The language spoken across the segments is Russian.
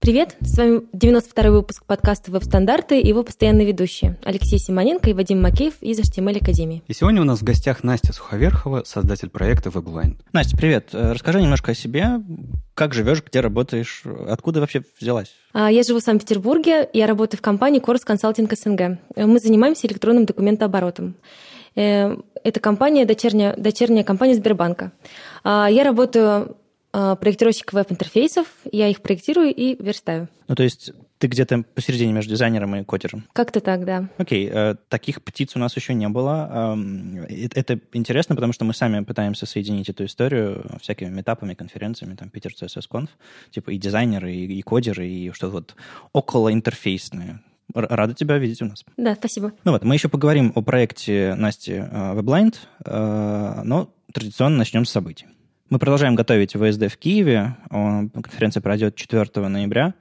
Привет, с вами 92-й выпуск подкаста «Веб-стандарты» и его постоянные ведущие Алексей Симоненко и Вадим Макеев из HTML Академии. И сегодня у нас в гостях Настя Суховерхова, создатель проекта WebLine. Настя, привет. Э, расскажи немножко о себе. Как живешь, где работаешь, откуда вообще взялась? А, я живу в Санкт-Петербурге, я работаю в компании Корс Консалтинг СНГ. Мы занимаемся электронным документооборотом. Э, это компания, дочерняя, дочерняя компания Сбербанка. А, я работаю проектировщик веб-интерфейсов, я их проектирую и верстаю. Ну, то есть ты где-то посередине между дизайнером и кодером? Как-то так, да. Окей, э, таких птиц у нас еще не было. Э, это интересно, потому что мы сами пытаемся соединить эту историю всякими метапами, конференциями, там, Питер CSS Conf, типа и дизайнеры, и, и кодеры, и что-то вот около интерфейсное. Рада тебя видеть у нас. Да, спасибо. Ну вот, мы еще поговорим о проекте Насти э, WebLind, но традиционно начнем с событий. Мы продолжаем готовить ВСД в Киеве. Конференция пройдет 4 ноября.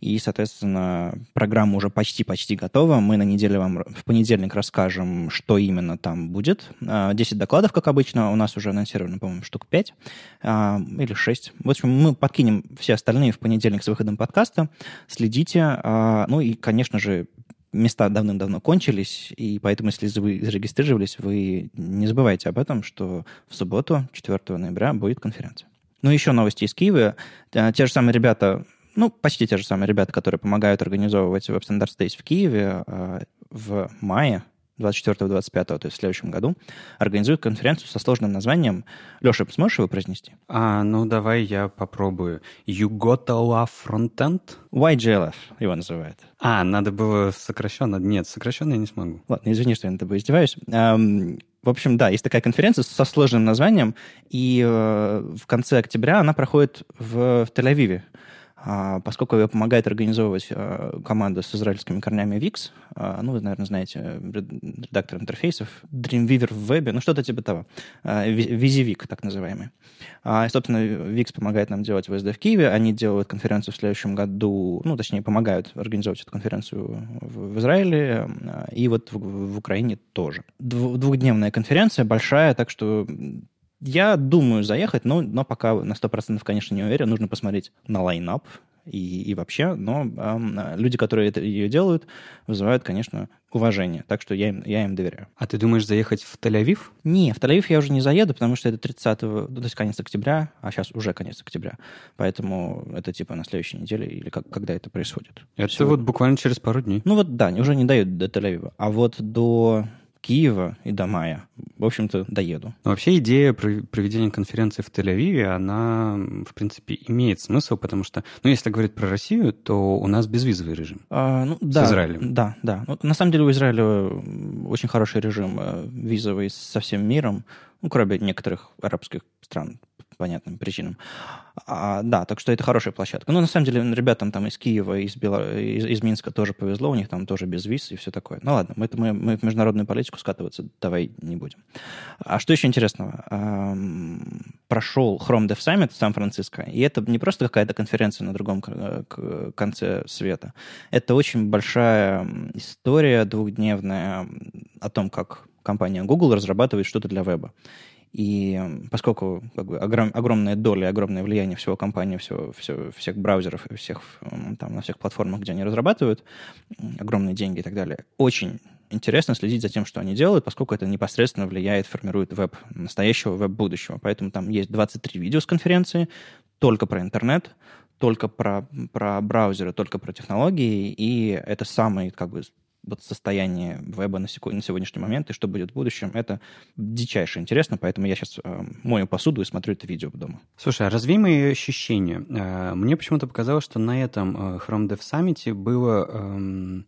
И, соответственно, программа уже почти-почти готова. Мы на неделе вам в понедельник расскажем, что именно там будет. 10 а, докладов, как обычно. У нас уже анонсировано, по-моему, штук 5 а, или 6. В общем, мы подкинем все остальные в понедельник с выходом подкаста. Следите. Ну и, конечно же, места давным-давно кончились, и поэтому, если вы зарегистрировались, вы не забывайте об этом, что в субботу, 4 ноября, будет конференция. Ну, еще новости из Киева. Э, те же самые ребята, ну, почти те же самые ребята, которые помогают организовывать Web Standard Days в Киеве э, в мае 24-25, то есть в следующем году, организуют конференцию со сложным названием. Леша, сможешь его произнести? А, ну, давай я попробую. Love frontend? YGLF его называют. А, надо было сокращенно. Нет, сокращенно я не смогу. Ладно, извини, что я над тобой издеваюсь. Эм, в общем, да, есть такая конференция со сложным названием, и э, в конце октября она проходит в, в Тель-Авиве. А, поскольку ее помогает организовывать а, команда с израильскими корнями VIX, а, ну, вы, наверное, знаете, редактор интерфейсов, Dreamweaver в вебе, ну, что-то типа того, VisiVic, так называемый. И, собственно, VIX помогает нам делать ВСД в Киеве, они делают конференцию в следующем году, ну, точнее, помогают организовывать эту конференцию в Израиле, и вот в Украине тоже. Двухдневная конференция, большая, так что я думаю заехать, но, но пока на 100% конечно не уверен. Нужно посмотреть на лайнап и, и вообще. Но э, люди, которые это, ее делают, вызывают, конечно, уважение. Так что я им, я им доверяю. А ты думаешь заехать в Тель-Авив? Не, в Тель-Авив я уже не заеду, потому что это 30 ну, то есть конец октября, а сейчас уже конец октября. Поэтому это типа на следующей неделе или как, когда это происходит. Это Всего... вот буквально через пару дней. Ну вот да, уже не дают до Тель-Авива. А вот до Киева и до мая, в общем-то, доеду. Но вообще идея проведения конференции в Тель-Авиве, она, в принципе, имеет смысл, потому что, ну, если говорить про Россию, то у нас безвизовый режим а, ну, да, с Израилем. Да, да. Ну, на самом деле у Израиля очень хороший режим э, визовый со всем миром, ну, кроме некоторых арабских стран, понятным причинам. А, да, так что это хорошая площадка. Ну, на самом деле, ребятам там из Киева, из, Бело... из, из Минска тоже повезло, у них там тоже без виз и все такое. Ну, ладно, мы, это, мы, мы в международную политику скатываться давай не будем. А что еще интересного? Эм, прошел Chrome Dev Summit в Сан-Франциско, и это не просто какая-то конференция на другом конце света. Это очень большая история двухдневная о том, как компания Google разрабатывает что-то для веба. И поскольку как бы, огром, огромная доля, огромное влияние всего компании, всего, все, всех браузеров и всех, там, на всех платформах, где они разрабатывают, огромные деньги и так далее, очень интересно следить за тем, что они делают, поскольку это непосредственно влияет, формирует веб настоящего, веб будущего. Поэтому там есть 23 видео с конференции только про интернет, только про, про браузеры, только про технологии, и это самый как бы вот состояние веба на, секу- на сегодняшний момент и что будет в будущем, это дичайше интересно, поэтому я сейчас э, мою посуду и смотрю это видео дома. Слушай, а развей мои ощущения. Э, мне почему-то показалось, что на этом э, Chrome Dev Summit было э,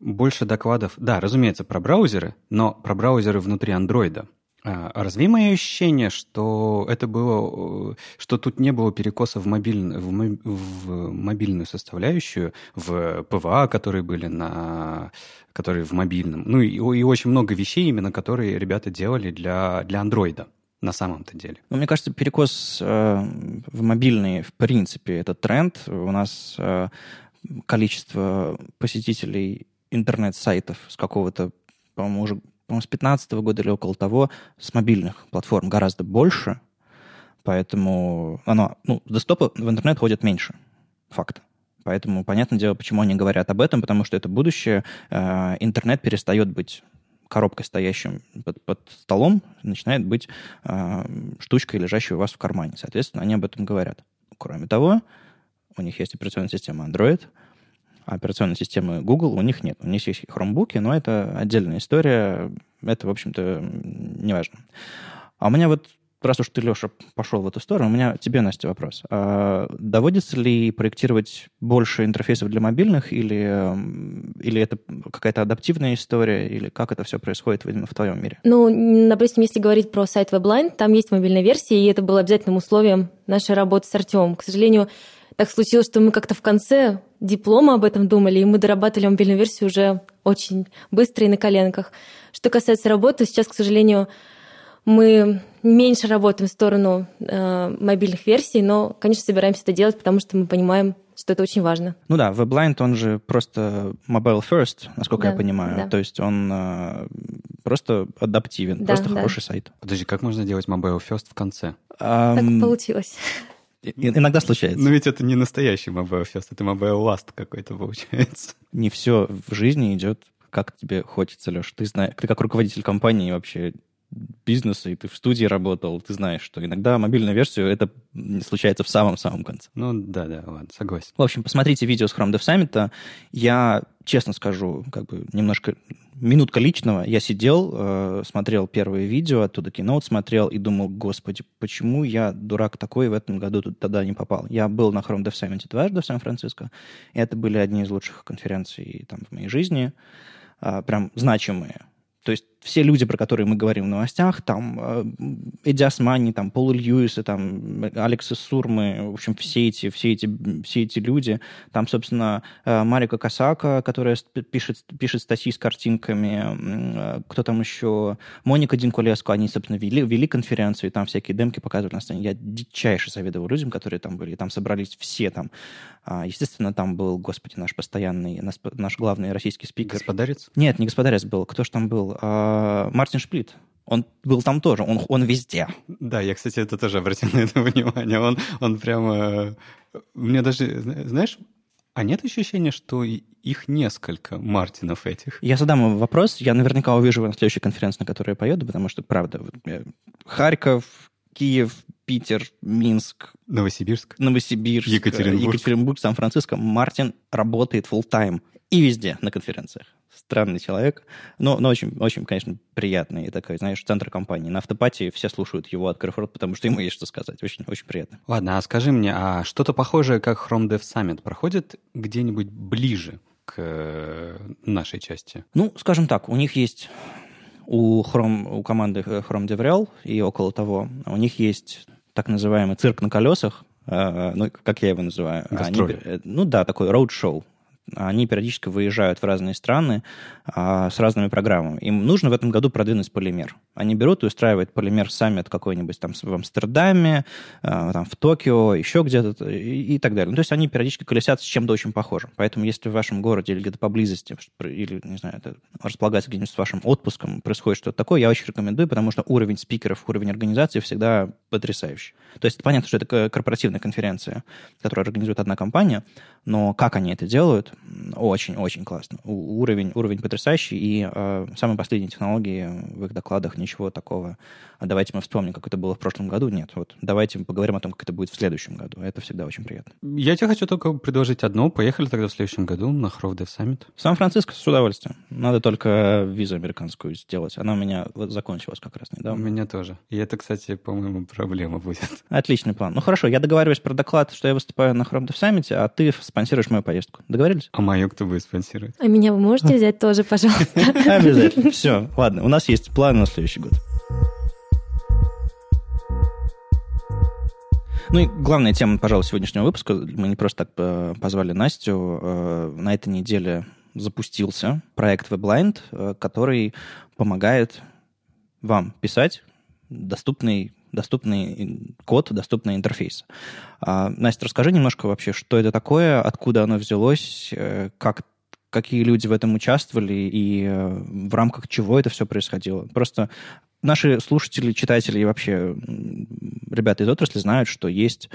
больше докладов, да, разумеется, про браузеры, но про браузеры внутри андроида. А, разве мои ощущение, что это было, что тут не было перекоса в, мобиль, в, в мобильную составляющую, в PWA, которые были на, которые в мобильном, ну и, и очень много вещей именно, которые ребята делали для, для андроида на самом-то деле. Ну, мне кажется, перекос э, в мобильные, в принципе, это тренд. У нас э, количество посетителей интернет-сайтов с какого-то, по-моему, уже по-моему, с 2015 года или около того, с мобильных платформ гораздо больше, поэтому оно, ну, десктопы в интернет ходят меньше, факт. Поэтому понятное дело, почему они говорят об этом, потому что это будущее. Э, интернет перестает быть коробкой, стоящим под, под столом, начинает быть э, штучкой, лежащей у вас в кармане. Соответственно, они об этом говорят. Кроме того, у них есть операционная система Android, операционной системы Google у них нет. У них есть хромбуки, но это отдельная история. Это, в общем-то, не важно. А у меня вот раз уж ты, Леша, пошел в эту сторону, у меня тебе, Настя, вопрос. А доводится ли проектировать больше интерфейсов для мобильных, или, или это какая-то адаптивная история, или как это все происходит именно в твоем мире? Ну, допустим, если говорить про сайт WebLine, там есть мобильная версия, и это было обязательным условием нашей работы с Артемом. К сожалению, так случилось, что мы как-то в конце диплома об этом думали, и мы дорабатывали мобильную версию уже очень быстро и на коленках. Что касается работы, сейчас, к сожалению, мы меньше работаем в сторону э, мобильных версий, но, конечно, собираемся это делать, потому что мы понимаем, что это очень важно. Ну да, WebLine, он же просто mobile first, насколько да, я понимаю. Да. То есть он э, просто адаптивен, да, просто да. хороший сайт. Подожди, как можно делать mobile first в конце? Um, так получилось. Иногда случается. Но ведь это не настоящий mobile first, это mobile last какой-то получается. Не все в жизни идет как тебе хочется, Леш. Ты знаешь, ты как руководитель компании вообще бизнеса, и ты в студии работал, ты знаешь, что иногда мобильную версию это случается в самом-самом конце. Ну, да-да, ладно, согласен. В общем, посмотрите видео с Chrome Dev Summit. Я, честно скажу, как бы немножко минутка личного. Я сидел, э, смотрел первые видео, оттуда киноут смотрел и думал, господи, почему я, дурак такой, в этом году тут тогда не попал? Я был на Chrome Dev Summit дважды в Сан-Франциско, это были одни из лучших конференций там в моей жизни, э, прям значимые. То есть все люди, про которые мы говорим в новостях, там э, Эдди Османи, там Пол Льюисы, там Алекса Сурмы, в общем, все эти, все эти, все эти люди. Там, собственно, э, Марика Касака, которая пишет, пишет статьи с картинками, э, кто там еще, Моника Динкулеско, они, собственно, вели, вели конференцию, и там всякие демки показывают на сцене. Я дичайше завидовал людям, которые там были. Там собрались все там. А, естественно, там был, господи, наш постоянный, наш, наш главный российский спикер. Господарец? Нет, не господарец был. Кто же там был? А, Э, Мартин Шплит. Он был там тоже, он, он везде. Да, я, кстати, это тоже обратил на это внимание. Он, он прямо... Мне даже, знаешь, а нет ощущения, что их несколько Мартинов этих? Я задам вопрос, я наверняка увижу его на следующей конференции, на которой я поеду, потому что, правда, Харьков, Киев, Питер, Минск, Новосибирск, Новосибирск, Екатеринбург, Екатеринбург Сан-Франциско. Мартин работает full time и везде на конференциях странный человек, но, но очень, очень, конечно, приятный и такой, знаешь, центр компании. На автопатии все слушают его, открыв рот, потому что ему есть что сказать. Очень, очень приятно. Ладно, а скажи мне, а что-то похожее, как Chrome Dev Summit, проходит где-нибудь ближе к э, нашей части? Ну, скажем так, у них есть у, Chrome, у команды Chrome DevRel и около того, у них есть так называемый цирк на колесах, э, ну, как я его называю. Они, э, ну да, такой роуд-шоу. Они периодически выезжают в разные страны а, с разными программами. Им нужно в этом году продвинуть полимер. Они берут и устраивают полимер саммит какой-нибудь там в Амстердаме, а, там в Токио, еще где-то и, и так далее. Ну, то есть они периодически колесят с чем-то очень похожим. Поэтому если в вашем городе или где-то поблизости, или, не знаю, это располагается где-нибудь с вашим отпуском, происходит что-то такое, я очень рекомендую, потому что уровень спикеров, уровень организации всегда потрясающий. То есть понятно, что это корпоративная конференция, которую организует одна компания, но как они это делают, очень-очень классно. Уровень, уровень потрясающий, и э, самые последние технологии в их докладах ничего такого. А давайте мы вспомним, как это было в прошлом году. Нет, вот давайте поговорим о том, как это будет в следующем году. Это всегда очень приятно. Я тебе хочу только предложить одно. Поехали тогда в следующем году на Hrov Dev Summit. Сан-Франциско с удовольствием. Надо только визу американскую сделать. Она у меня вот закончилась как раз недавно. У меня тоже. И это, кстати, по-моему, проблема будет. Отличный план. Ну хорошо, я договариваюсь про доклад, что я выступаю на Dev Summit, а ты спонсируешь мою поездку. Договорились? А мою кто будет спонсировать? А меня вы можете взять тоже, пожалуйста? Обязательно. Все, ладно. У нас есть план на следующий год. Ну и главная тема, пожалуй, сегодняшнего выпуска. Мы не просто так э, позвали Настю. Э, на этой неделе запустился проект WebLind, э, который помогает вам писать доступный доступный код, доступный интерфейс. А, Настя, расскажи немножко вообще, что это такое, откуда оно взялось, как какие люди в этом участвовали и в рамках чего это все происходило. Просто наши слушатели, читатели и вообще ребята из отрасли знают, что есть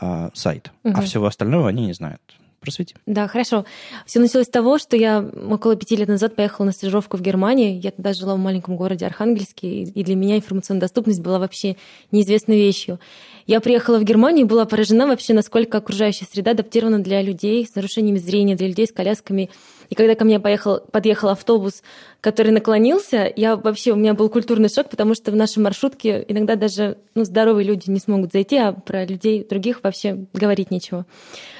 э, сайт, угу. а всего остального они не знают. Просвети. Да, хорошо. Все началось с того, что я около пяти лет назад поехала на стажировку в Германии. Я тогда жила в маленьком городе Архангельске, и для меня информационная доступность была вообще неизвестной вещью. Я приехала в Германию и была поражена вообще, насколько окружающая среда адаптирована для людей с нарушениями зрения, для людей с колясками. И когда ко мне поехал, подъехал автобус, который наклонился, я вообще, у меня был культурный шок, потому что в нашей маршрутке иногда даже ну, здоровые люди не смогут зайти, а про людей других вообще говорить нечего.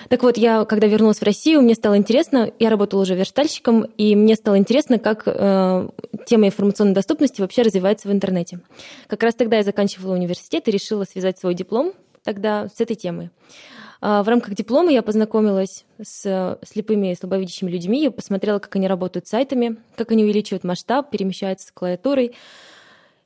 Так вот, я, когда вернулась в Россию, мне стало интересно, я работала уже верстальщиком, и мне стало интересно, как э, тема информационной доступности вообще развивается в интернете. Как раз тогда я заканчивала университет и решила связать свой диплом тогда с этой темой. А, в рамках диплома я познакомилась с слепыми и слабовидящими людьми, я посмотрела, как они работают с сайтами, как они увеличивают масштаб, перемещаются с клавиатурой.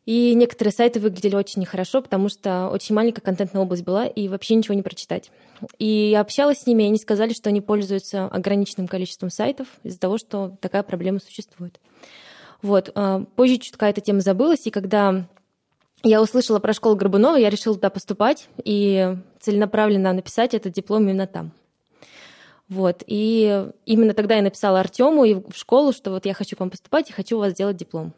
И некоторые сайты выглядели очень нехорошо, потому что очень маленькая контентная область была, и вообще ничего не прочитать. И я общалась с ними, и они сказали, что они пользуются ограниченным количеством сайтов из-за того, что такая проблема существует. Вот. А, позже чутка эта тема забылась, и когда я услышала про школу Горбунова, я решила туда поступать и целенаправленно написать этот диплом именно там. Вот. И именно тогда я написала Артему и в школу, что вот я хочу к вам поступать и хочу у вас сделать диплом.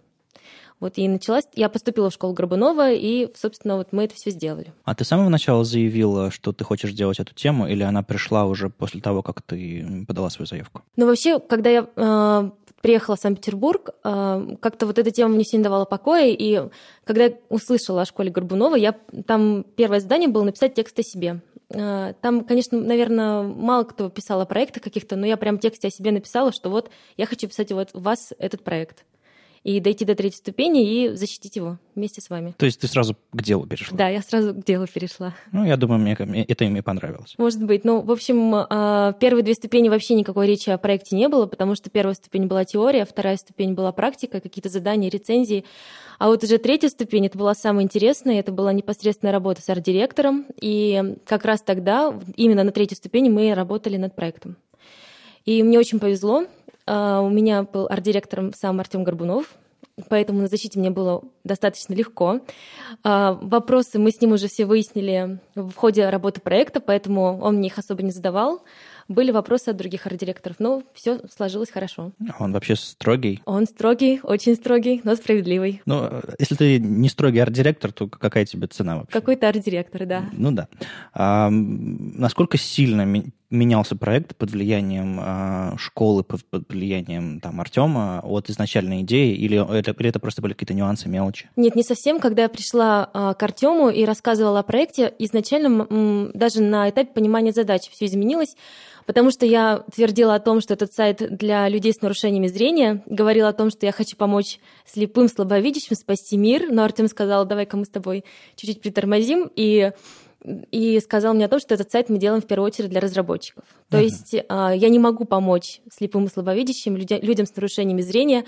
Вот и началась, я поступила в школу Горбунова, и, собственно, вот мы это все сделали. А ты с самого начала заявила, что ты хочешь делать эту тему, или она пришла уже после того, как ты подала свою заявку? Ну, вообще, когда я э, приехала в Санкт-Петербург, э, как-то вот эта тема мне сильно давала покоя, и когда я услышала о школе Горбунова, я, там первое задание было написать текст о себе. Э, там, конечно, наверное, мало кто писал о проектах каких-то, но я прям текст о себе написала, что вот я хочу писать вот вас этот проект и дойти до третьей ступени и защитить его вместе с вами. То есть ты сразу к делу перешла? Да, я сразу к делу перешла. Ну, я думаю, мне, это им и понравилось. Может быть. Ну, в общем, а, первые две ступени вообще никакой речи о проекте не было, потому что первая ступень была теория, вторая ступень была практика, какие-то задания, рецензии. А вот уже третья ступень, это была самая интересная, это была непосредственная работа с арт-директором, и как раз тогда, именно на третьей ступени, мы работали над проектом. И мне очень повезло, у меня был арт-директором сам Артем Горбунов, поэтому на защите мне было достаточно легко. А, вопросы мы с ним уже все выяснили в ходе работы проекта, поэтому он мне их особо не задавал. Были вопросы от других арт-директоров, но все сложилось хорошо. А он вообще строгий? Он строгий, очень строгий, но справедливый. Ну, если ты не строгий арт-директор, то какая тебе цена вообще? Какой-то арт-директор, да. Ну да. А, насколько сильно менялся проект под влиянием э, школы, под, под влиянием там Артема от изначальной идеи, или это, или это просто были какие-то нюансы, мелочи? Нет, не совсем. Когда я пришла э, к Артему и рассказывала о проекте, изначально м, даже на этапе понимания задачи все изменилось. Потому что я твердила о том, что этот сайт для людей с нарушениями зрения, говорила о том, что я хочу помочь слепым, слабовидящим, спасти мир, но Артем сказал, давай-ка мы с тобой чуть-чуть притормозим, и и сказал мне о том, что этот сайт мы делаем в первую очередь для разработчиков. То uh-huh. есть а, я не могу помочь слепым и слабовидящим, людям с нарушениями зрения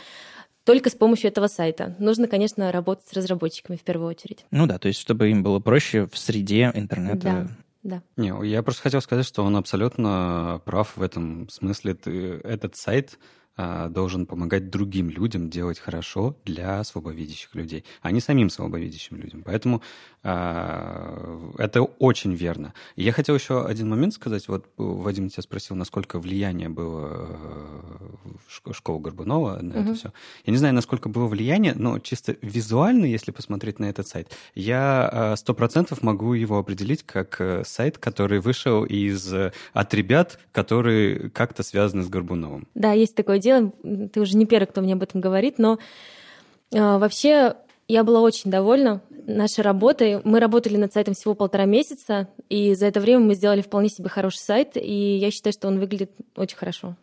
только с помощью этого сайта. Нужно, конечно, работать с разработчиками в первую очередь. Ну да, то есть чтобы им было проще в среде интернета да да. Не, я просто хотел сказать, что он абсолютно прав в этом смысле. Ты, этот сайт должен помогать другим людям делать хорошо для слабовидящих людей, а не самим слабовидящим людям. Поэтому а, это очень верно. я хотел еще один момент сказать. Вот Вадим тебя спросил, насколько влияние было э, школу Горбунова на угу. это все. Я не знаю, насколько было влияние, но чисто визуально, если посмотреть на этот сайт, я а, сто процентов могу его определить как э, сайт, который вышел из от ребят, которые как-то связаны с Горбуновым. Да, есть такое дело. Ты уже не первый, кто мне об этом говорит, но э, вообще я была очень довольна нашей работой. Мы работали над сайтом всего полтора месяца, и за это время мы сделали вполне себе хороший сайт, и я считаю, что он выглядит очень хорошо.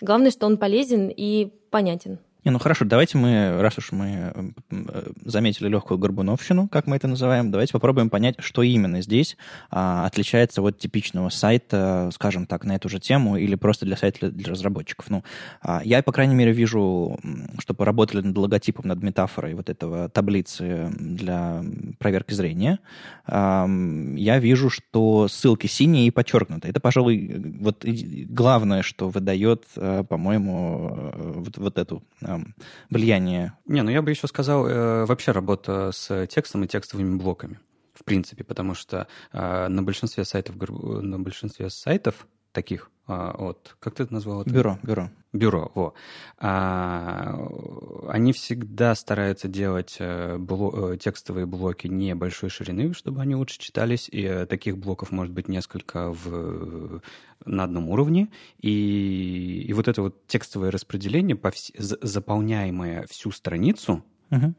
Главное, что он полезен и понятен. Не, ну хорошо, давайте мы, раз уж мы э, заметили легкую горбуновщину, как мы это называем, давайте попробуем понять, что именно здесь а, отличается от типичного сайта, скажем так, на эту же тему или просто для сайта для, разработчиков. Ну, а, я, по крайней мере, вижу, что поработали над логотипом, над метафорой вот этого таблицы для проверки зрения. А, я вижу, что ссылки синие и подчеркнуты. Это, пожалуй, вот главное, что выдает, э, по-моему, э, вот, вот эту влияние? Не, ну я бы еще сказал, э, вообще работа с текстом и текстовыми блоками, в принципе, потому что э, на большинстве сайтов, на большинстве сайтов таких а, от, как ты это назвал? Это? Бюро, бюро. Бюро, во. А, они всегда стараются делать э, бло, э, текстовые блоки небольшой ширины, чтобы они лучше читались, и э, таких блоков может быть несколько в, на одном уровне, и, и вот это вот текстовое распределение, по вс... заполняемое всю страницу, угу.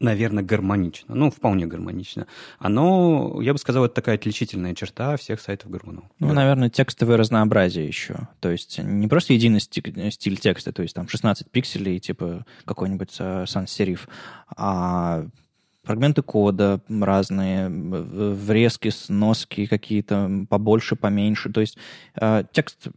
наверное, гармонично, ну, вполне гармонично. Оно, я бы сказал, это такая отличительная черта всех сайтов Горбунова. Ну, да. наверное, текстовое разнообразие еще. То есть не просто единый стиль, стиль текста, то есть там 16 пикселей, типа какой-нибудь uh, sans-serif, а фрагменты кода разные, врезки, сноски какие-то, побольше, поменьше. То есть э, текст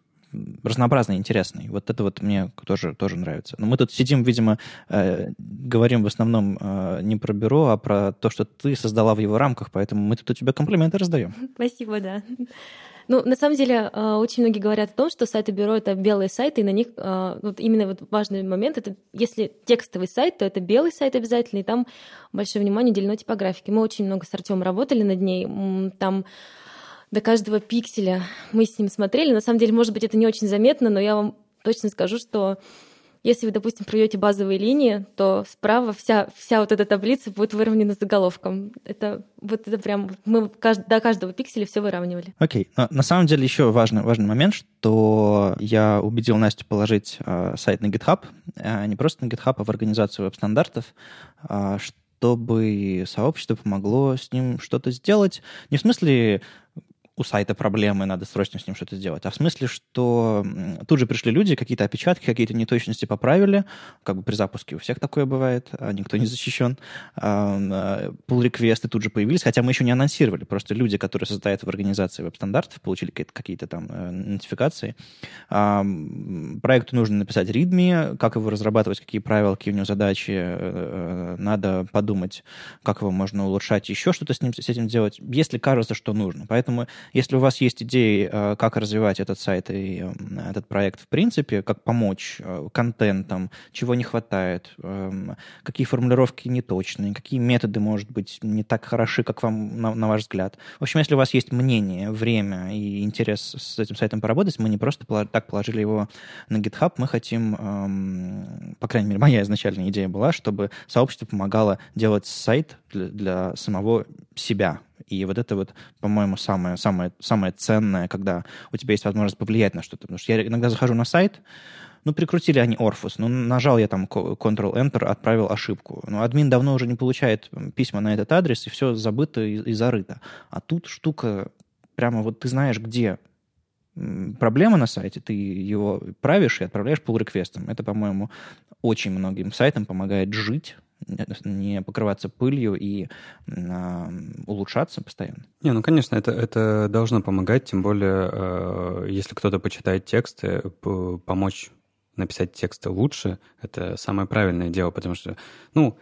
разнообразный, интересный. Вот это вот мне тоже, тоже нравится. Но мы тут сидим, видимо, э, говорим в основном э, не про бюро, а про то, что ты создала в его рамках, поэтому мы тут у тебя комплименты раздаем. Спасибо, да. Ну, на самом деле, э, очень многие говорят о том, что сайты бюро — это белые сайты, и на них э, вот именно вот важный момент — это если текстовый сайт, то это белый сайт обязательно, и там большое внимание уделено типографике. Мы очень много с Артемом работали над ней. Там до каждого пикселя мы с ним смотрели. На самом деле, может быть, это не очень заметно, но я вам точно скажу, что если вы, допустим, проведете базовые линии, то справа вся, вся вот эта таблица будет выровнена заголовком. Это вот это прям мы до каждого пикселя все выравнивали. Окей. Okay. На самом деле еще важный, важный момент, что я убедил Настю положить э, сайт на GitHub, э, не просто на GitHub, а в организацию веб-стандартов, э, чтобы сообщество помогло с ним что-то сделать. Не в смысле у сайта проблемы, надо срочно с ним что-то сделать. А в смысле, что тут же пришли люди, какие-то опечатки, какие-то неточности поправили, как бы при запуске у всех такое бывает, а никто не защищен. Pull-реквесты тут же появились, хотя мы еще не анонсировали, просто люди, которые создают в организации веб-стандартов, получили какие-то там э, нотификации. Проекту нужно написать readme, как его разрабатывать, какие правила, какие у него задачи, э, э, надо подумать, как его можно улучшать, еще что-то с, ним, с этим делать, если кажется, что нужно. Поэтому если у вас есть идеи, э, как развивать этот сайт и э, этот проект в принципе, как помочь э, контентом, чего не хватает, какие формулировки неточные, какие методы, может быть, не так хороши, как вам, на, на ваш взгляд. В общем, если у вас есть мнение, время и интерес с этим сайтом поработать, мы не просто так положили его на GitHub, мы хотим, эм, по крайней мере, моя изначальная идея была, чтобы сообщество помогало делать сайт для, для самого себя, и вот это вот, по-моему, самое, самое, самое ценное, когда у тебя есть возможность повлиять на что-то. Потому что я иногда захожу на сайт, ну, прикрутили они Орфус, ну, нажал я там Ctrl-Enter, отправил ошибку. Ну, админ давно уже не получает письма на этот адрес, и все забыто и, и зарыто. А тут штука прямо вот ты знаешь, где проблема на сайте, ты его правишь и отправляешь pull реквестом Это, по-моему, очень многим сайтам помогает жить, не покрываться пылью и э, улучшаться постоянно. Не, ну, конечно, это, это должно помогать, тем более, э, если кто-то почитает тексты, помочь написать тексты лучше, это самое правильное дело, потому что, ну,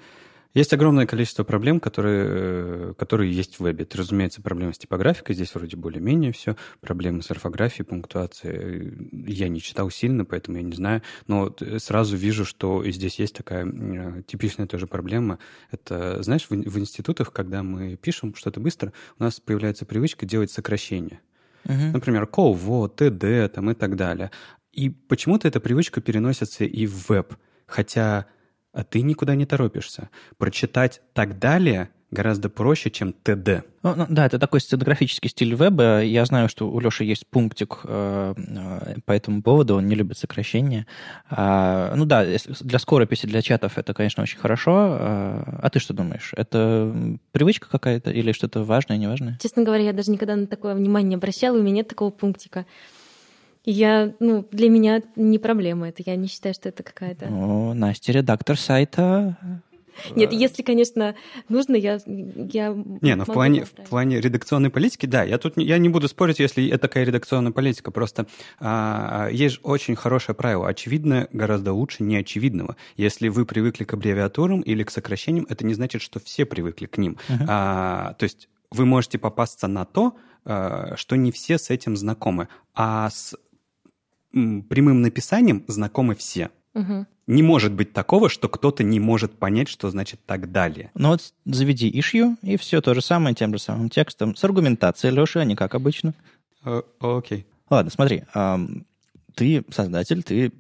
есть огромное количество проблем, которые, э, которые есть в вебе. Это, разумеется, проблемы с типографикой, здесь вроде более-менее все. Проблемы с орфографией, пунктуацией. Я не читал сильно, поэтому я не знаю. Но э, сразу вижу, что здесь есть такая э, типичная тоже проблема. Это, знаешь, в, в институтах, когда мы пишем что-то быстро, у нас появляется привычка делать сокращения. Uh-huh. Например, КОВО, ТД там, и так далее. И почему-то эта привычка переносится и в веб. Хотя а ты никуда не торопишься. Прочитать «так далее» гораздо проще, чем ТД. Ну, ну, да, это такой сценографический стиль веба. Я знаю, что у Леши есть пунктик э, э, по этому поводу, он не любит сокращения. А, ну да, для скорописи, для чатов это, конечно, очень хорошо. А, а ты что думаешь? Это привычка какая-то или что-то важное, неважное? Честно говоря, я даже никогда на такое внимание не обращала, у меня нет такого пунктика. Я, ну, для меня не проблема это. Я не считаю, что это какая-то... О, Настя, редактор сайта. Нет, если, конечно, нужно, я, я Не, ну в плане, в плане редакционной политики, да, я тут я не буду спорить, если это такая редакционная политика, просто а, есть очень хорошее правило, очевидно гораздо лучше неочевидного. Если вы привыкли к аббревиатурам или к сокращениям, это не значит, что все привыкли к ним. Uh-huh. А, то есть вы можете попасться на то, а, что не все с этим знакомы, а с прямым написанием знакомы все. Угу. Не может быть такого, что кто-то не может понять, что значит так далее. Ну вот заведи ишью, и все то же самое тем же самым текстом, с аргументацией, Леша, а не как обычно. О, окей. Ладно, смотри, ты создатель, ты,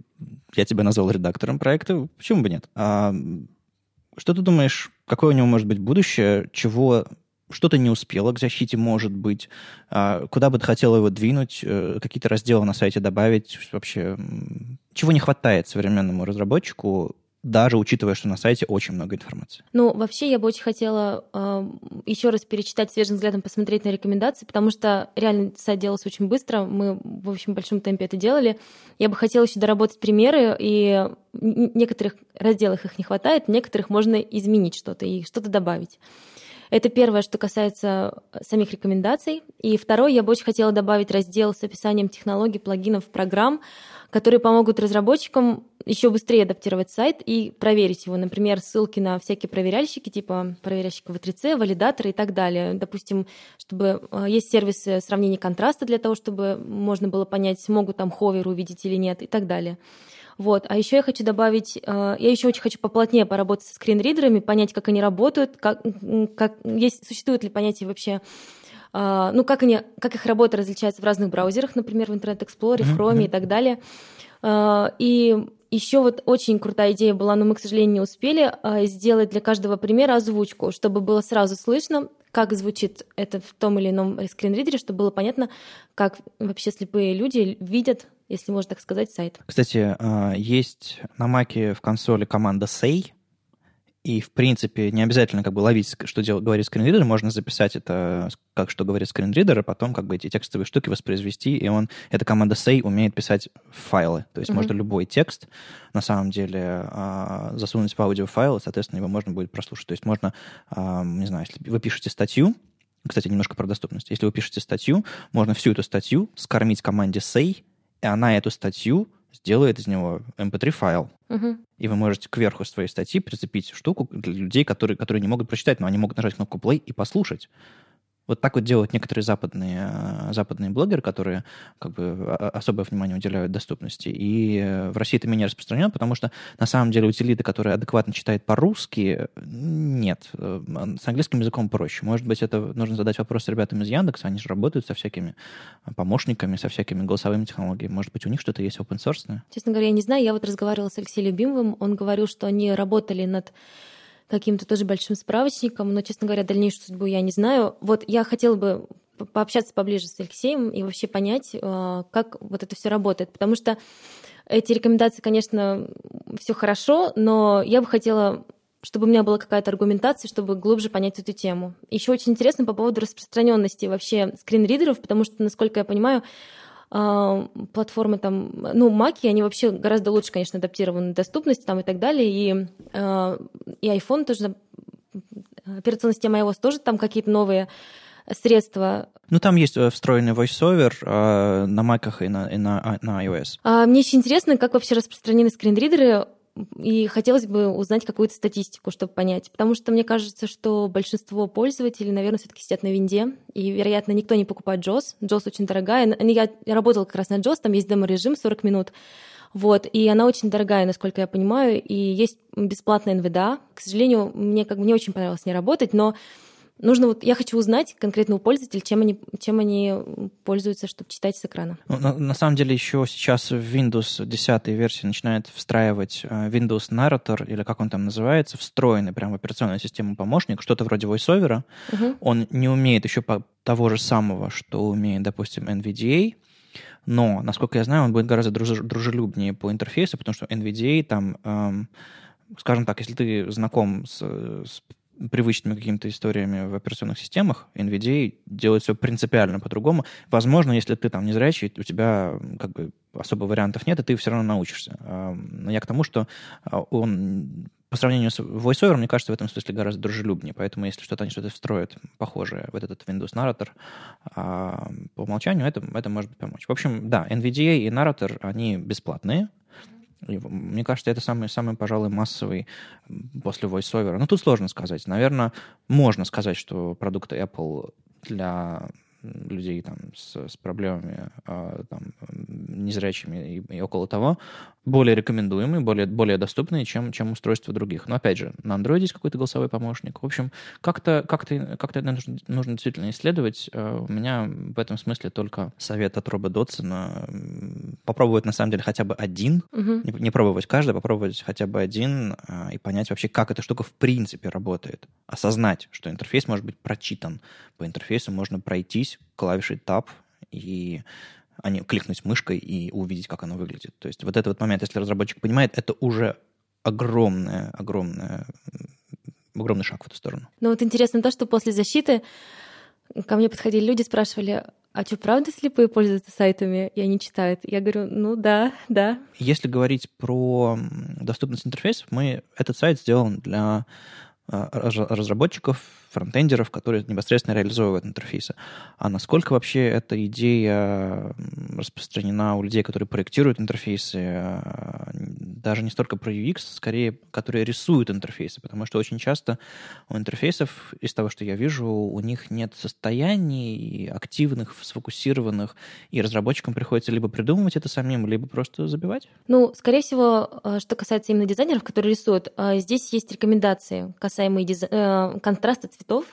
я тебя назвал редактором проекта, почему бы нет? Что ты думаешь, какое у него может быть будущее, чего что-то не успело к защите, может быть, а, куда бы ты хотела его двинуть, э, какие-то разделы на сайте добавить, вообще, чего не хватает современному разработчику, даже учитывая, что на сайте очень много информации. Ну, вообще, я бы очень хотела э, еще раз перечитать свежим взглядом, посмотреть на рекомендации, потому что реально сайт делался очень быстро, мы в общем большом темпе это делали. Я бы хотела еще доработать примеры, и в некоторых разделах их не хватает, в некоторых можно изменить что-то и что-то добавить. Это первое, что касается э, самих рекомендаций. И второе, я бы очень хотела добавить раздел с описанием технологий, плагинов, программ, которые помогут разработчикам еще быстрее адаптировать сайт и проверить его. Например, ссылки на всякие проверяльщики, типа проверяльщика V3C, валидаторы и так далее. Допустим, чтобы э, есть сервисы сравнения контраста для того, чтобы можно было понять, смогут там ховер увидеть или нет и так далее. Вот. А еще я хочу добавить, э, я еще очень хочу поплотнее поработать со скринридерами, понять, как они работают, как, как, есть, существует ли понятие вообще э, ну, как, они, как их работа различается в разных браузерах, например, в Internet Explorer, в Chrome mm-hmm. и так далее. Э, и еще вот очень крутая идея была, но мы, к сожалению, не успели сделать для каждого примера озвучку, чтобы было сразу слышно, как звучит это в том или ином скринридере, чтобы было понятно, как вообще слепые люди видят если можно так сказать, сайт. Кстати, а, есть на Маке в консоли команда Say, и, в принципе, не обязательно как бы ловить, что делает, говорит скринридер, можно записать это, как что говорит скринридер, и потом как бы эти текстовые штуки воспроизвести, и он, эта команда say умеет писать файлы, то есть mm-hmm. можно любой текст на самом деле а, засунуть в аудиофайл, и, соответственно, его можно будет прослушать. То есть можно, а, не знаю, если вы пишете статью, кстати, немножко про доступность. Если вы пишете статью, можно всю эту статью скормить команде say, и она эту статью сделает из него mp3-файл. Угу. И вы можете кверху своей статьи прицепить штуку для людей, которые, которые не могут прочитать, но они могут нажать кнопку play и послушать. Вот так вот делают некоторые западные, э, западные блогеры, которые как бы особое внимание уделяют доступности. И э, в России это менее распространено, потому что на самом деле утилиты, которые адекватно читают по-русски, нет. Э, с английским языком проще. Может быть, это нужно задать вопрос ребятам из Яндекса, они же работают со всякими помощниками, со всякими голосовыми технологиями. Может быть, у них что-то есть open source? Честно говоря, я не знаю. Я вот разговаривала с Алексеем Любимовым, он говорил, что они работали над каким-то тоже большим справочником, но, честно говоря, дальнейшую судьбу я не знаю. Вот я хотела бы пообщаться поближе с Алексеем и вообще понять, э, как вот это все работает, потому что эти рекомендации, конечно, все хорошо, но я бы хотела чтобы у меня была какая-то аргументация, чтобы глубже понять эту тему. Еще очень интересно по поводу распространенности вообще скринридеров, потому что, насколько я понимаю, платформы там, ну, маки, они вообще гораздо лучше, конечно, адаптированы к доступности там и так далее, и, а, и iPhone тоже, операционная система iOS тоже там какие-то новые средства. Ну, там есть э, встроенный voiceover э, на маках и на, и на, а, на iOS. А, мне очень интересно, как вообще распространены скринридеры и хотелось бы узнать какую-то статистику, чтобы понять. Потому что мне кажется, что большинство пользователей, наверное, все-таки сидят на винде. И, вероятно, никто не покупает JOS. JOS очень дорогая. Я, работала как раз на JOS, там есть демо-режим 40 минут. Вот, и она очень дорогая, насколько я понимаю, и есть бесплатная NVDA. К сожалению, мне как бы не очень понравилось с ней работать, но нужно вот, я хочу узнать конкретно у пользователей, чем они, чем они пользуются, чтобы читать с экрана. Ну, на, на самом деле еще сейчас в Windows 10 версии начинает встраивать э, Windows Narrator, или как он там называется, встроенный прямо в операционную систему помощник, что-то вроде VoiceOver. Угу. Он не умеет еще того же самого, что умеет, допустим, NVDA, но, насколько я знаю, он будет гораздо дружелюбнее по интерфейсу, потому что NVDA там, эм, скажем так, если ты знаком с, с привычными какими-то историями в операционных системах, NVDA делает все принципиально по-другому. Возможно, если ты там незрячий, у тебя как бы особо вариантов нет, и ты все равно научишься. Но я к тому, что а, он по сравнению с VoiceOver, мне кажется, в этом смысле гораздо дружелюбнее. Поэтому если что-то они что-то встроят похожее в этот Windows Narrator, а, по умолчанию это, это может помочь. В общем, да, NVDA и Narrator, они бесплатные, мне кажется, это самый, самый, пожалуй, массовый после VoiceOver. Ну, тут сложно сказать. Наверное, можно сказать, что продукты Apple для людей там, с, с проблемами, э, там, незрячими и, и около того, более рекомендуемые, более, более доступные, чем, чем устройства других. Но опять же, на Android есть какой-то голосовой помощник. В общем, как-то как -то, как -то нужно, нужно действительно исследовать. Э, у меня в этом смысле только совет от Роба Дотсона попробовать на самом деле хотя бы один, угу. не, не пробовать каждый, попробовать хотя бы один э, и понять вообще, как эта штука в принципе работает. Осознать, что интерфейс может быть прочитан. По интерфейсу можно пройтись клавишей Tab и а не кликнуть мышкой и увидеть, как оно выглядит. То есть вот этот вот момент, если разработчик понимает, это уже огромное, огромное, огромный шаг в эту сторону. Ну вот интересно то, что после защиты ко мне подходили люди, спрашивали, а что, правда слепые пользуются сайтами и они читают? Я говорю, ну да, да. Если говорить про доступность интерфейсов, мы этот сайт сделан для разработчиков, фронтендеров, которые непосредственно реализовывают интерфейсы. А насколько вообще эта идея распространена у людей, которые проектируют интерфейсы, а, даже не столько про UX, скорее, которые рисуют интерфейсы, потому что очень часто у интерфейсов, из того, что я вижу, у них нет состояний активных, сфокусированных, и разработчикам приходится либо придумывать это самим, либо просто забивать. Ну, скорее всего, а, что касается именно дизайнеров, которые рисуют, здесь есть рекомендации касаемые дизай... Э, контраста цветов.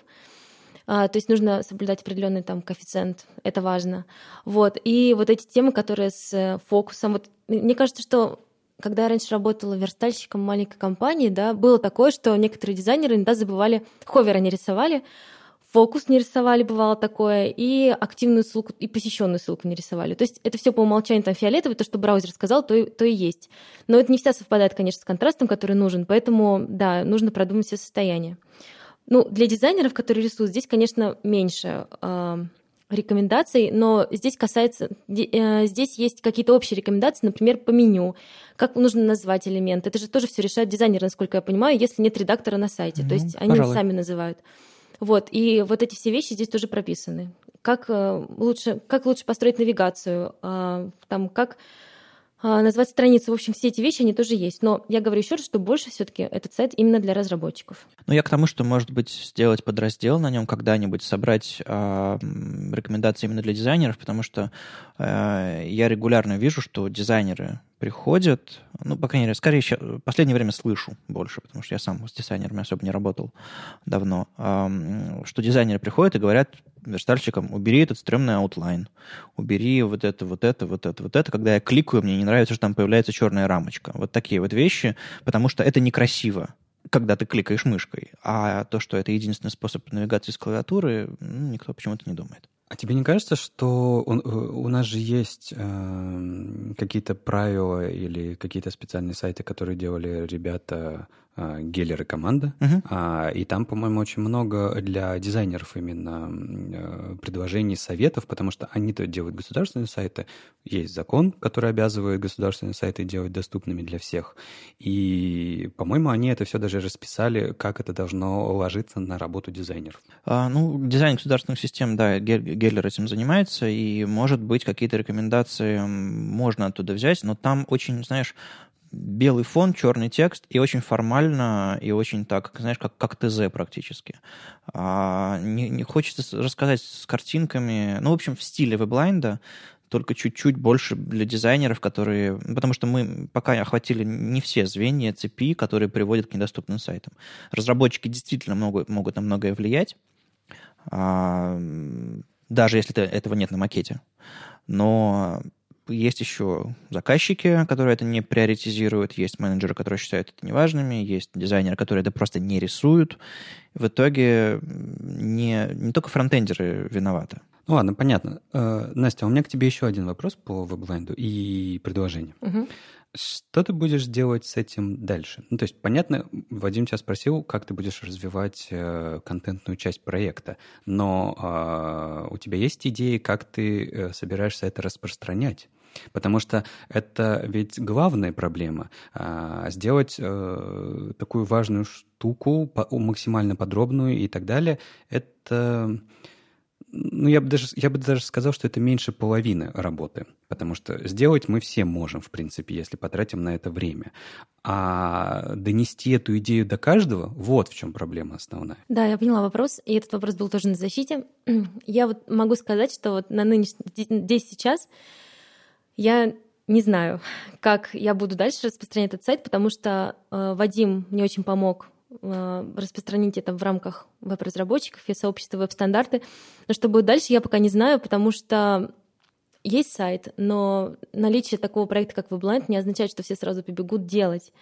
А, то есть нужно соблюдать определенный там коэффициент, это важно. Вот. И вот эти темы, которые с э, фокусом. Вот, мне кажется, что когда я раньше работала верстальщиком маленькой компании, да, было такое, что некоторые дизайнеры иногда забывали, ховер они рисовали, фокус не рисовали, бывало такое, и активную ссылку, и посещенную ссылку не рисовали. То есть это все по умолчанию там фиолетовый, то, что браузер сказал, то и, то и есть. Но это не всегда совпадает, конечно, с контрастом, который нужен, поэтому, да, нужно продумать все состояния. Ну, для дизайнеров, которые рисуют, здесь, конечно, меньше э, рекомендаций, но здесь касается, э, здесь есть какие-то общие рекомендации, например, по меню, как нужно назвать элемент. Это же тоже все решает дизайнер, насколько я понимаю, если нет редактора на сайте. Ну, То есть они пожалуй. сами называют. Вот, и вот эти все вещи здесь тоже прописаны. Как э, лучше, как лучше построить навигацию, э, там, как а, назвать страницу. В общем, все эти вещи, они тоже есть. Но я говорю еще раз, что больше все-таки этот сайт именно для разработчиков. Ну, я к тому, что, может быть, сделать подраздел на нем когда-нибудь, собрать э, рекомендации именно для дизайнеров, потому что э, я регулярно вижу, что дизайнеры приходят, ну, по крайней мере, скорее, в последнее время слышу больше, потому что я сам с дизайнерами особо не работал давно, что дизайнеры приходят и говорят, верстальщикам, убери этот стрёмный outline, убери вот это, вот это, вот это, вот это. Когда я кликаю, мне не нравится, что там появляется черная рамочка. Вот такие вот вещи, потому что это некрасиво когда ты кликаешь мышкой. А то, что это единственный способ навигации с клавиатуры, ну, никто почему-то не думает. А тебе не кажется, что он, э, у нас же есть э, какие-то правила или какие-то специальные сайты, которые делали ребята а, Геллер и команда. Uh-huh. А, и там, по-моему, очень много для дизайнеров именно э, предложений, советов, потому что они-то делают государственные сайты. Есть закон, который обязывает государственные сайты делать доступными для всех. И, по-моему, они это все даже расписали, как это должно ложиться на работу дизайнеров. А, ну, дизайн государственных систем, да, Геллер этим занимается, и, может быть, какие-то рекомендации можно оттуда взять, но там очень, знаешь, белый фон, черный текст, и очень формально, и очень так, знаешь, как, как ТЗ практически. А, не, не хочется рассказать с картинками, ну, в общем, в стиле веблайнда, только чуть-чуть больше для дизайнеров, которые... Потому что мы пока охватили не все звенья цепи, которые приводят к недоступным сайтам. Разработчики действительно могут, могут на многое влиять, а, даже если этого нет на макете. Но есть еще заказчики, которые это не приоритизируют, есть менеджеры, которые считают это неважными, есть дизайнеры, которые это просто не рисуют. В итоге не, не только фронтендеры виноваты. Ну ладно, понятно. Э, Настя, у меня к тебе еще один вопрос по веб и предложению. Угу. Что ты будешь делать с этим дальше? Ну, то есть, понятно, Вадим тебя спросил, как ты будешь развивать э, контентную часть проекта, но э, у тебя есть идеи, как ты э, собираешься это распространять? Потому что это ведь главная проблема. А, сделать э, такую важную штуку, максимально подробную и так далее, это ну, я бы, даже, я бы даже сказал, что это меньше половины работы, потому что сделать мы все можем, в принципе, если потратим на это время. А донести эту идею до каждого, вот в чем проблема основная. Да, я поняла вопрос, и этот вопрос был тоже на защите. Я вот могу сказать, что вот на нынешнем, здесь сейчас Я не знаю, как я буду дальше распространять этот сайт, потому что э, Вадим мне очень помог распространить это в рамках веб-разработчиков и сообщества веб-стандарты. Но что будет дальше, я пока не знаю, потому что есть сайт, но наличие такого проекта, как WebLand, не означает, что все сразу побегут делать.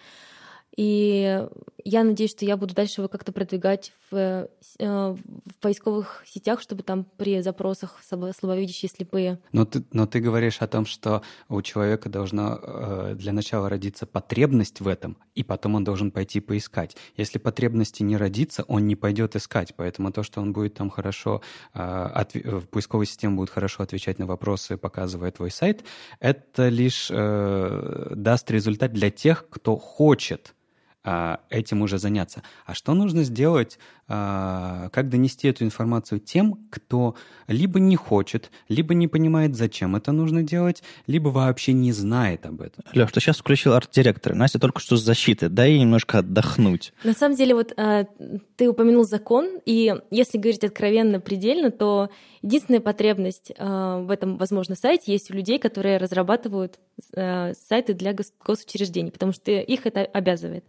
И я надеюсь, что я буду дальше его как-то продвигать в, э, в поисковых сетях, чтобы там при запросах слабовидящие слепые. Но ты, но ты говоришь о том, что у человека должна э, для начала родиться потребность в этом, и потом он должен пойти поискать. Если потребности не родится, он не пойдет искать. Поэтому то, что он будет там хорошо, э, в поисковой системе будет хорошо отвечать на вопросы, показывая твой сайт, это лишь даст результат для тех, кто хочет а, этим уже заняться. А что нужно сделать, как донести эту информацию тем, кто либо не хочет, либо не понимает, зачем это нужно делать, либо вообще не знает об этом? Леш, ты сейчас включил арт-директора. Настя только что с защиты. Дай ей немножко отдохнуть. На самом деле, вот а, ты упомянул закон, и если говорить откровенно, предельно, то единственная потребность в этом, возможно, сайте есть у людей, которые разрабатывают сайты для госучреждений, потому что их это обязывает.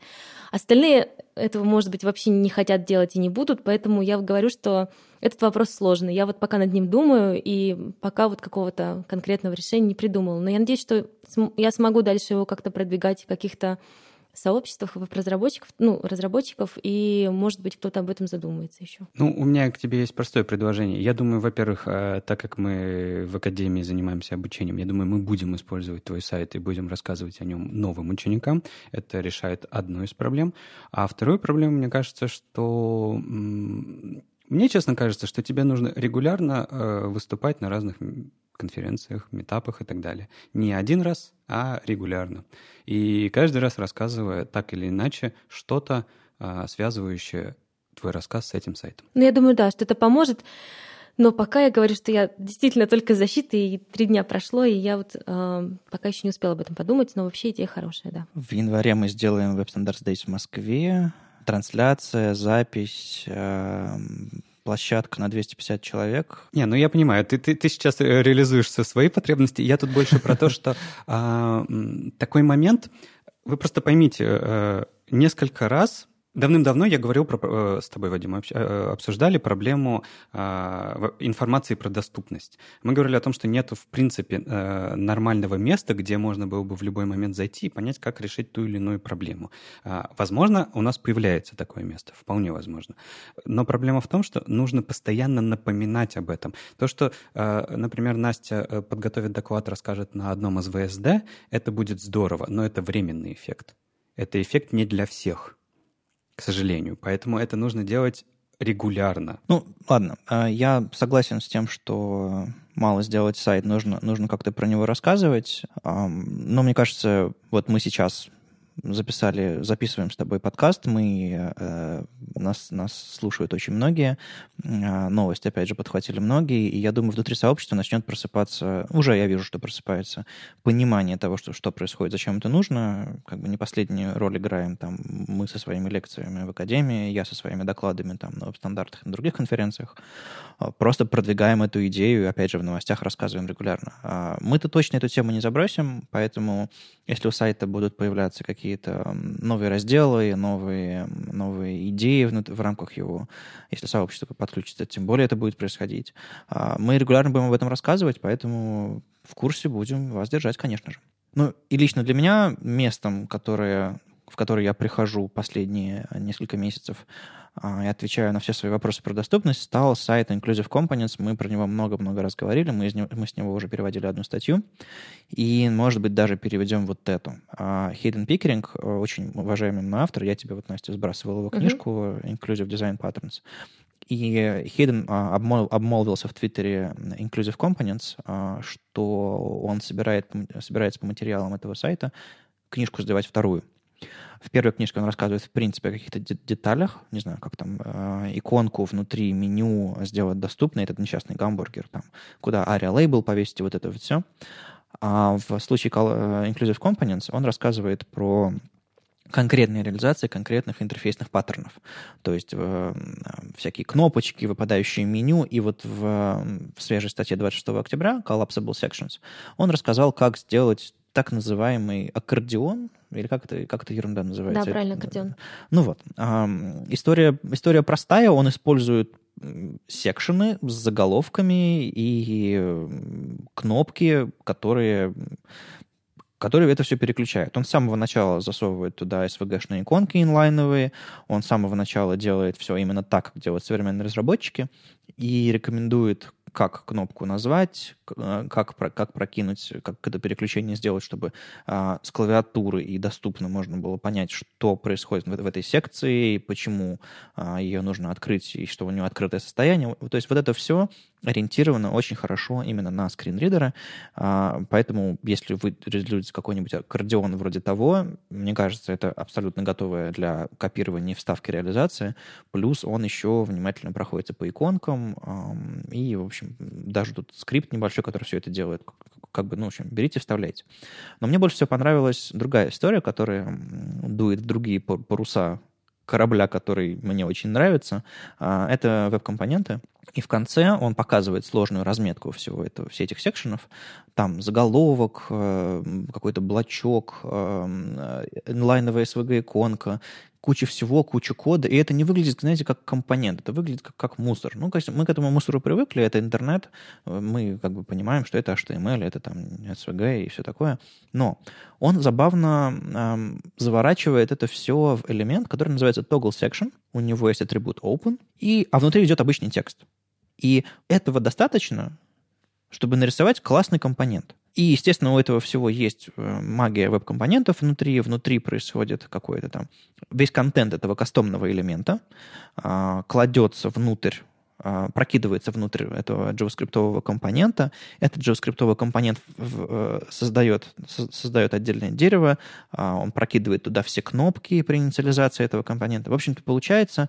Остальные этого, может быть, вообще не хотят делать и не будут, поэтому я говорю, что этот вопрос сложный. Я вот пока над ним думаю, и пока вот какого-то конкретного решения не придумала. Но я надеюсь, что я смогу дальше его как-то продвигать каких-то сообществах веб-разработчиков, ну, разработчиков, и, может быть, кто-то об этом задумается еще. Ну, у меня к тебе есть простое предложение. Я думаю, во-первых, э, так как мы в Академии занимаемся обучением, я думаю, мы будем использовать твой сайт и будем рассказывать о нем новым ученикам. Это решает одну из проблем. А вторую проблему, мне кажется, что мне, честно кажется, что тебе нужно регулярно э, выступать на разных конференциях, метапах и так далее. Не один раз, а регулярно. И каждый раз рассказывая так или иначе что-то, а, связывающее твой рассказ с этим сайтом. Ну, я думаю, да, что это поможет. Но пока я говорю, что я действительно только защита, и три дня прошло, и я вот э, пока еще не успела об этом подумать, но вообще идея хорошая, да. В январе мы сделаем Web Standards Days в Москве. Трансляция, запись, э, площадка на 250 человек. Не, ну я понимаю, ты, ты, ты сейчас реализуешь все свои потребности. Я тут больше про то, что а, такой момент, вы просто поймите, э, несколько раз Давным-давно я говорил про, э, с тобой, Вадим, э, обсуждали проблему а, информации про доступность. Мы говорили о том, что нет, в принципе, э, нормального места, где можно было бы в любой момент зайти и понять, как решить ту или иную проблему. Возможно, у нас появляется такое место, вполне возможно. Но проблема в том, что нужно постоянно напоминать об этом. То, что, например, Настя подготовит доклад, расскажет на одном из ВСД, это будет здорово, но это временный эффект. Это эффект не для всех к сожалению. Поэтому это нужно делать регулярно. Ну, ладно. А, я согласен с тем, что мало сделать сайт, нужно, нужно как-то про него рассказывать. Но мне кажется, вот мы сейчас записали, записываем с тобой подкаст, мы, э, нас, нас слушают очень многие, э, новости, опять же, подхватили многие, и я думаю, внутри сообщества начнет просыпаться, уже я вижу, что просыпается понимание того, что, что происходит, зачем это нужно, как бы не последнюю роль играем там мы со своими лекциями в Академии, я со своими докладами там на стандартах и на других конференциях, а, просто продвигаем эту идею опять же, в новостях рассказываем регулярно. А, мы-то точно эту тему не забросим, поэтому если у сайта будут появляться какие-то новые разделы, новые, новые идеи в, в рамках его, если сообщество подключится, тем более это будет происходить. А, мы регулярно будем об этом рассказывать, поэтому в курсе будем вас держать, конечно же. Ну, и лично для меня местом, которое, в которое я прихожу последние несколько месяцев, а, и отвечаю на все свои вопросы про доступность, стал сайт Inclusive Components. Мы про него много-много раз говорили, мы, из него, мы с него уже переводили одну статью, и, может быть, даже переведем вот эту. А, Hidden Pickering, э, очень уважаемый мой автор, я тебе вот, Настя, сбрасывал его книжку. Inclusive Design Patterns. И Хиден а, обмол, обмолвился в Твиттере Inclusive Components, что он собирает, собирается по материалам этого сайта книжку сдавать вторую. В первой книжке он рассказывает, в принципе, о каких-то деталях, не знаю, как там э, иконку внутри меню сделать доступной, этот несчастный гамбургер, там, куда ARIA лейбл повесить, вот это вот все. А в случае э, Inclusive Components он рассказывает про конкретной реализации конкретных интерфейсных паттернов. То есть э, всякие кнопочки, выпадающие меню. И вот в, в свежей статье 26 октября Collapsible Sections он рассказал, как сделать так называемый аккордеон, или как это, как это ерунда называется? Да, правильно, аккордеон. Ну вот. История, история простая, он использует секшены с заголовками и кнопки, которые которые это все переключают. Он с самого начала засовывает туда SVG-шные иконки инлайновые, он с самого начала делает все именно так, как делают современные разработчики, и рекомендует как кнопку назвать, как, как прокинуть, как это переключение сделать, чтобы а, с клавиатуры и доступно можно было понять, что происходит в, этой секции, почему а, ее нужно открыть, и что у нее открытое состояние. То есть вот это все ориентировано очень хорошо именно на скринридеры, а, поэтому если вы реализуете какой-нибудь аккордеон вроде того, мне кажется, это абсолютно готовая для копирования вставки реализация, плюс он еще внимательно проходится по иконкам, и, в общем, даже тут скрипт небольшой, который все это делает, как бы, ну, в общем, берите, вставляйте. Но мне больше всего понравилась другая история, которая дует другие паруса корабля, который мне очень нравится. А, это веб-компоненты. И в конце он показывает сложную разметку всего этого, всех этих секшенов. Там заголовок, э, какой-то блочок, э, инлайновая SVG-иконка, куча всего, куча кода, и это не выглядит, знаете, как компонент, это выглядит как, как мусор. Ну, есть мы к этому мусору привыкли, это интернет, мы как бы понимаем, что это HTML, это там SVG и все такое, но он забавно эм, заворачивает это все в элемент, который называется toggle section, у него есть атрибут open, и, а внутри идет обычный текст. И этого достаточно, чтобы нарисовать классный компонент. И, естественно, у этого всего есть э, магия веб-компонентов внутри. Внутри происходит какой-то там... Весь контент этого кастомного элемента а, кладется внутрь а, прокидывается внутрь этого JavaScript компонента. Этот JavaScript компонент э, создает, создает отдельное дерево, а, он прокидывает туда все кнопки при инициализации этого компонента. В общем-то, получается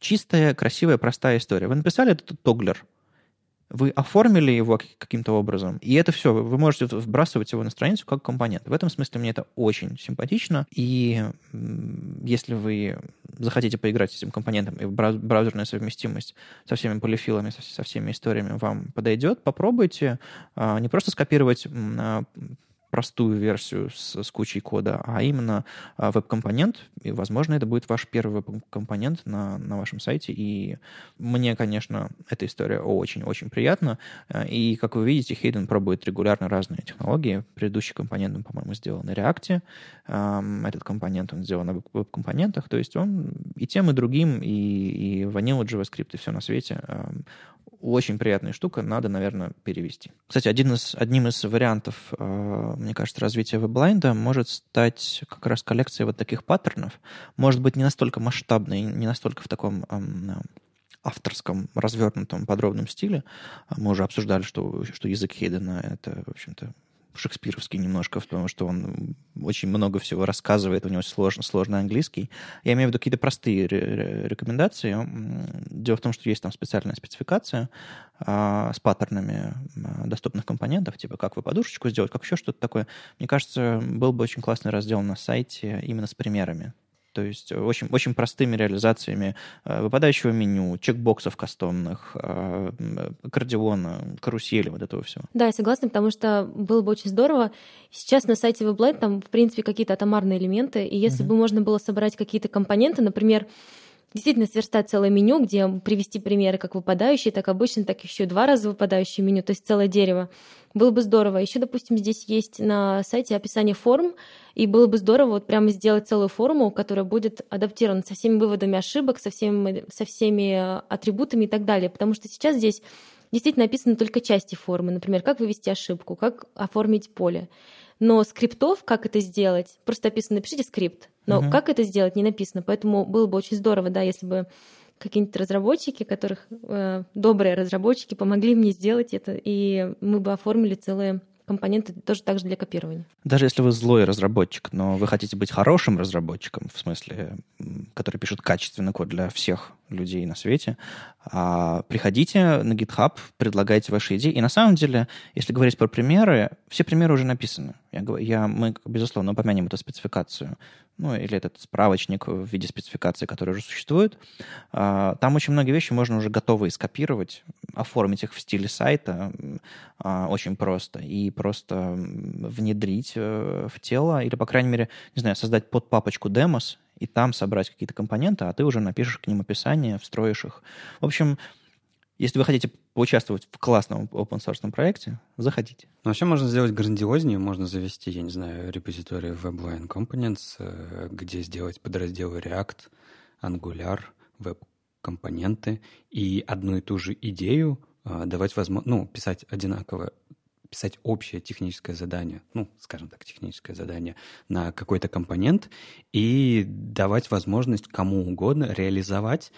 чистая, красивая, простая история. Вы написали этот тоглер – вы оформили его каким-то образом, и это все, вы можете вбрасывать его на страницу как компонент. В этом смысле мне это очень симпатично, и если вы захотите поиграть с этим компонентом, и браузерная совместимость со всеми полифилами, со всеми историями вам подойдет, попробуйте а, не просто скопировать простую версию с, с кучей кода, а именно а, веб-компонент. И, возможно, это будет ваш первый веб-компонент на, на вашем сайте. И мне, конечно, эта история очень-очень приятна. А, и, как вы видите, Heydon пробует регулярно разные технологии. Предыдущий компонент он, по-моему, сделал на React. Этот компонент он сделал на веб-компонентах. То есть он и тем, и другим, и, и Vanilla JavaScript, и все на свете очень приятная штука, надо, наверное, перевести. Кстати, один из, одним из вариантов, э, мне кажется, развития Weblind а может стать как раз коллекция вот таких паттернов. Может быть, не настолько масштабной, не настолько в таком э, авторском, развернутом, подробном стиле. Мы уже обсуждали, что, что язык Хейдена — это, в общем-то, шекспировский немножко, потому что он очень много всего рассказывает, у него сложный, сложный английский. Я имею в виду какие-то простые рекомендации. Дело в том, что есть там специальная спецификация а, с паттернами а, доступных компонентов, типа как вы подушечку сделать, как еще что-то такое. Мне кажется, был бы очень классный раздел на сайте именно с примерами то есть очень, очень простыми реализациями э, выпадающего меню, чекбоксов кастомных, э, аккордеона, карусели, вот этого всего. Да, я согласна, потому что было бы очень здорово. Сейчас на сайте WebLight там, в принципе, какие-то атомарные элементы, и если угу. бы можно было собрать какие-то компоненты, например, действительно сверстать целое меню, где привести примеры как выпадающие, так обычно, так еще два раза выпадающие меню, то есть целое дерево. Было бы здорово. Еще, допустим, здесь есть на сайте описание форм, и было бы здорово вот прямо сделать целую форму, которая будет адаптирована со всеми выводами ошибок, со всеми, со всеми атрибутами и так далее. Потому что сейчас здесь действительно написаны только части формы. Например, как вывести ошибку, как оформить поле. Но скриптов, как это сделать, просто написано, напишите скрипт. Но угу. как это сделать, не написано. Поэтому было бы очень здорово, да, если бы какие-нибудь разработчики, которых э, добрые разработчики помогли мне сделать это, и мы бы оформили целые компоненты тоже также для копирования. Даже если вы злой разработчик, но вы хотите быть хорошим разработчиком, в смысле, который пишет качественный код для всех людей на свете. А, приходите на GitHub, предлагайте ваши идеи. И на самом деле, если говорить про примеры, все примеры уже написаны. Я, я, мы, безусловно, упомянем эту спецификацию, ну, или этот справочник в виде спецификации, который уже существует. А, там очень многие вещи можно уже готовые скопировать, оформить их в стиле сайта а, очень просто, и просто внедрить э, в тело, или, по крайней мере, не знаю, создать под папочку demos и там собрать какие-то компоненты, а ты уже напишешь к ним описание, встроишь их. В общем, если вы хотите поучаствовать в классном open source проекте, заходите. Ну, вообще можно сделать грандиознее, можно завести, я не знаю, репозиторий WebLine Components, э, где сделать подразделы React, Angular, веб-компоненты и одну и ту же идею э, давать возможность, ну, писать одинаково писать общее техническое задание, ну, скажем так, техническое задание на какой-то компонент и давать возможность кому угодно реализовать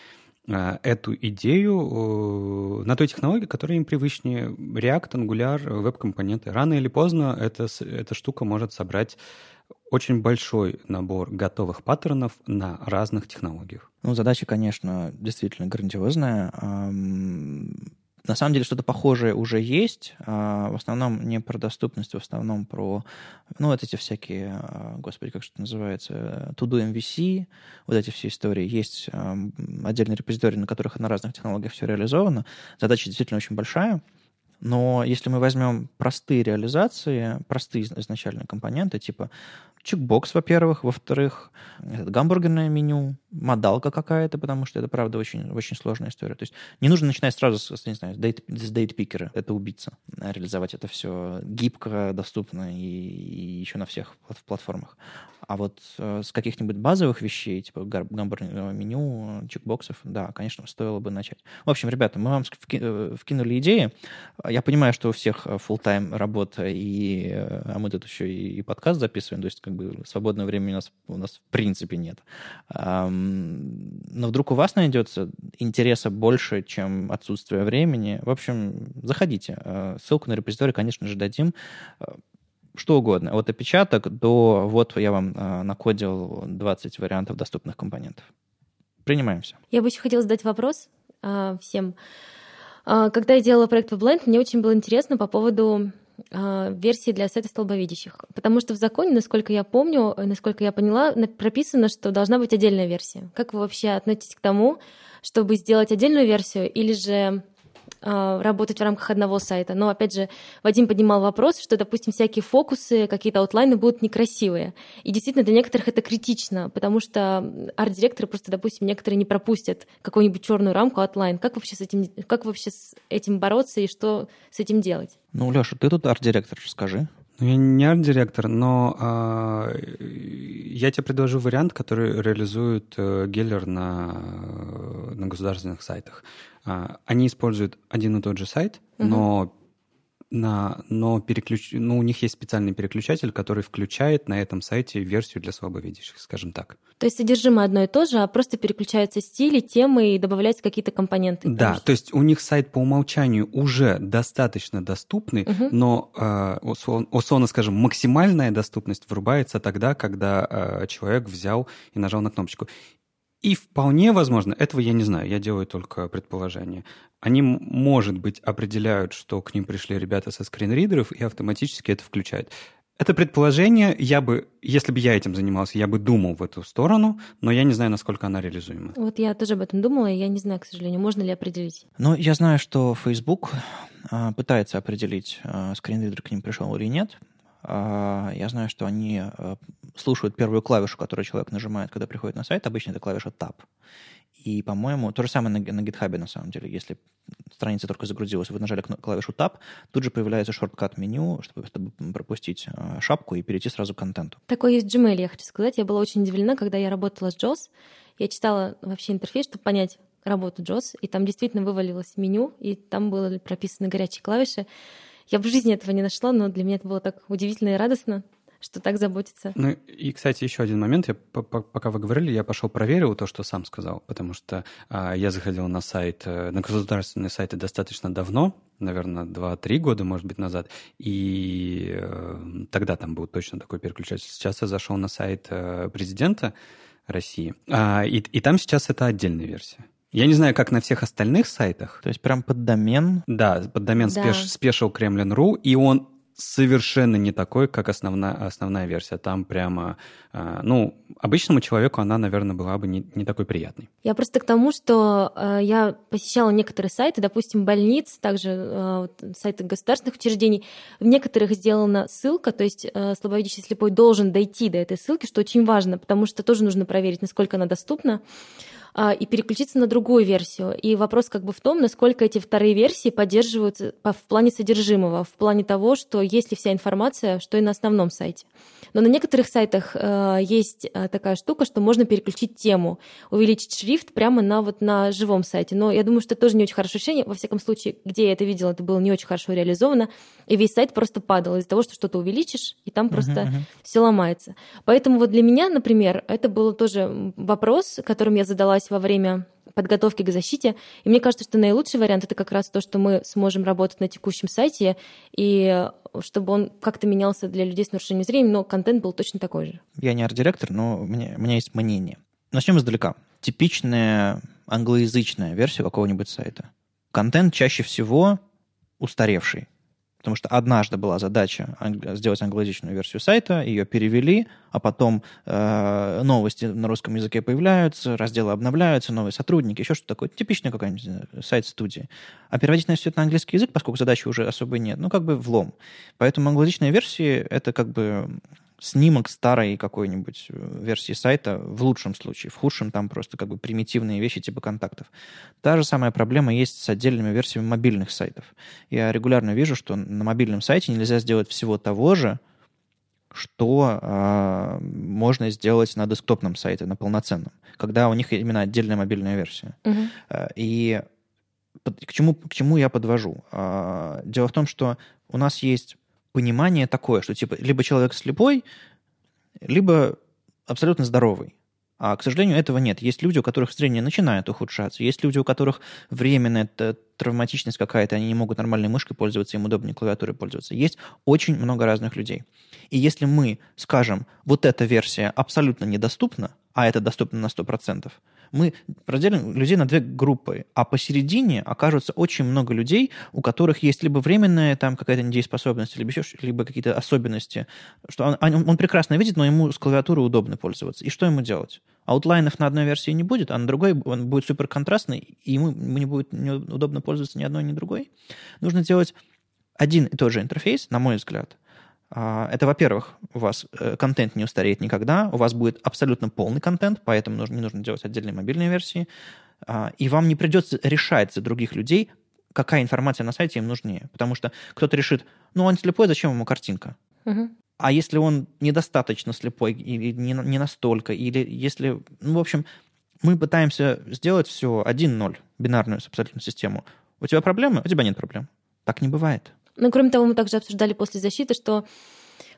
э, эту идею э, на той технологии, которая им привычнее. React, Angular, веб-компоненты. Рано или поздно эта, эта штука может собрать очень большой набор готовых паттернов на разных технологиях. Ну, задача, конечно, действительно грандиозная. На самом деле что-то похожее уже есть. А, в основном не про доступность, в основном про, ну, вот эти всякие, а, господи, как что называется, To-Do MVC, вот эти все истории. Есть отдельные репозитории, на которых на разных технологиях все реализовано. Задача действительно очень большая. Но если мы возьмем простые реализации, простые изначальные компоненты, типа чекбокс, во-первых, во-вторых, гамбургерное меню, модалка какая-то, потому что это, правда, очень, очень сложная история. То есть не нужно начинать сразу с, не знаю, с дейт, с это убийца, реализовать это все гибко, доступно и, и еще на всех платформах. А вот э, с каких-нибудь базовых вещей, типа гамбургерного меню, чекбоксов, да, конечно, стоило бы начать. В общем, ребята, мы вам э, вкинули идеи. Я понимаю, что у всех full тайм работа, и, э, а мы тут еще и подкаст записываем, то есть как бы свободного времени у нас, у нас в принципе нет. Но вдруг у вас найдется интереса больше, чем отсутствие времени. В общем, заходите. Ссылку на репозиторий, конечно же, дадим что угодно. От опечаток до вот я вам э, накодил 20 вариантов доступных компонентов. Принимаемся. Я бы еще хотела задать вопрос э, всем. Э, когда я делала проект WebLand, мне очень было интересно по поводу э, версии для сайта столбовидящих. Потому что в законе, насколько я помню, насколько я поняла, прописано, что должна быть отдельная версия. Как вы вообще относитесь к тому, чтобы сделать отдельную версию или же работать в рамках одного сайта. Но, опять же, Вадим поднимал вопрос, что, допустим, всякие фокусы, какие-то outline ы будут некрасивые. И действительно, для некоторых это критично, потому что арт-директоры просто, допустим, некоторые не пропустят какую-нибудь черную рамку outline. Как вообще с этим, как вообще с этим бороться и что с этим делать? Ну, Леша, ты тут арт-директор, скажи. Ну, я не арт-директор, но э, я тебе предложу вариант, который реализует э, Геллер на, на государственных сайтах. Э, они используют один и тот же сайт, угу. но на, но переключ... ну, у них есть специальный переключатель, который включает на этом сайте версию для слабовидящих, скажем так. То есть содержимое одно и то же, а просто переключаются стили, темы и добавляются какие-то компоненты. Да, то есть у них сайт по умолчанию уже достаточно доступный, угу. но, э, условно скажем, максимальная доступность врубается тогда, когда э, человек взял и нажал на кнопочку. И вполне возможно, этого я не знаю, я делаю только предположение. Они, может быть, определяют, что к ним пришли ребята со скринридеров и автоматически это включают. Это предположение, я бы, если бы я этим занимался, я бы думал в эту сторону, но я не знаю, насколько она реализуема. Вот я тоже об этом думала, и я не знаю, к сожалению, можно ли определить. Ну, я знаю, что Facebook а, пытается определить, а, скринридер к ним пришел или нет. А, я знаю, что они слушают первую клавишу, которую человек нажимает, когда приходит на сайт. Обычно это клавиша Tab. И, по-моему, то же самое на, на GitHub, на самом деле. Если страница только загрузилась, вы нажали клавишу Tab, тут же появляется шорткат меню, чтобы, чтобы пропустить э, шапку и перейти сразу к контенту. Такое есть в Gmail, я хочу сказать. Я была очень удивлена, когда я работала с JOS. Я читала вообще интерфейс, чтобы понять работу JOS, и там действительно вывалилось меню, и там были прописаны горячие клавиши. Я в жизни этого не нашла, но для меня это было так удивительно и радостно, что так заботится. Ну и, кстати, еще один момент. Я, пока вы говорили, я пошел проверил то, что сам сказал, потому что а, я заходил на сайт, э, на государственные сайты достаточно давно, наверное, 2-3 года, может быть, назад, и э, тогда там был точно такой переключатель. Сейчас я зашел на сайт э, президента России, а, и, и там сейчас это отдельная версия. Я не знаю, как на всех остальных сайтах. То есть прям под домен? Да, под домен да. Special Kremlin.ru, и он совершенно не такой, как основная, основная версия. Там прямо, э, ну, обычному человеку она, наверное, была бы не, не такой приятной. Я просто к тому, что э, я посещала некоторые сайты, допустим, больниц, также э, сайты государственных учреждений. В некоторых сделана ссылка, то есть э, слабовидящий слепой должен дойти до этой ссылки, что очень важно, потому что тоже нужно проверить, насколько она доступна. А, и переключиться на другую версию. И вопрос как бы в том, насколько эти вторые версии поддерживаются в плане содержимого, в плане того, что есть ли вся информация, что и на основном сайте. Но на некоторых сайтах э, есть э, такая штука, что можно переключить тему, увеличить шрифт прямо на, вот, на живом сайте. Но я думаю, что это тоже не очень хорошее решение. Во всяком случае, где я это видела, это было не очень хорошо реализовано. И весь сайт просто падал из-за того, что что-то увеличишь, и там просто uh-huh, uh-huh. все ломается. Поэтому вот для меня, например, это был тоже вопрос, которым я задалась во время подготовки к защите. И мне кажется, что наилучший вариант это как раз то, что мы сможем работать на текущем сайте, и чтобы он как-то менялся для людей с нарушением зрения, но контент был точно такой же. Я не арт-директор, но меня, у меня есть мнение. Начнем издалека. Типичная англоязычная версия какого-нибудь сайта. Контент чаще всего устаревший. Потому что однажды была задача сделать англоязычную версию сайта, ее перевели, а потом э, новости на русском языке появляются, разделы обновляются, новые сотрудники, еще что-то такое. Типичный какой-нибудь сайт студии. А переводить на все это на английский язык, поскольку задачи уже особо нет, ну, как бы влом. Поэтому англоязычные версии — это как бы снимок старой какой-нибудь э, версии сайта в лучшем случае. В худшем там просто как бы примитивные вещи типа контактов. Та же самая проблема есть с отдельными версиями мобильных сайтов. Я регулярно вижу, что на мобильном сайте нельзя сделать всего того же, что э, можно сделать на десктопном сайте, на полноценном, когда у них именно отдельная мобильная версия. Uh-huh. И к чему, к чему я подвожу? Дело в том, что у нас есть понимание такое, что типа либо человек слепой, либо абсолютно здоровый. А, к сожалению, этого нет. Есть люди, у которых зрение начинает ухудшаться. Есть люди, у которых временная травматичность какая-то, они не могут нормальной мышкой пользоваться, им удобнее клавиатурой пользоваться. Есть очень много разных людей. И если мы скажем, вот эта версия абсолютно недоступна, а это доступно на 100%, мы разделим людей на две группы, а посередине окажется очень много людей, у которых есть либо временная там какая-то недееспособность, либо еще либо какие-то особенности, что он, он прекрасно видит, но ему с клавиатурой удобно пользоваться. И что ему делать? Аутлайнов на одной версии не будет, а на другой он будет контрастный, и ему, не будет удобно пользоваться ни одной, ни другой. Нужно делать один и тот же интерфейс, на мой взгляд, это, во-первых, у вас э, контент не устареет никогда, у вас будет абсолютно полный контент, поэтому нужно, не нужно делать отдельные мобильные версии, а, и вам не придется решать за других людей, какая информация на сайте им нужнее. Потому что кто-то решит, ну, он слепой, зачем ему картинка? Угу. А если он недостаточно слепой, или не, не настолько, или если... Ну, в общем, мы пытаемся сделать все 1-0, бинарную абсолютную систему. У тебя проблемы? У тебя нет проблем. Так не бывает. Ну, кроме того, мы также обсуждали после защиты, что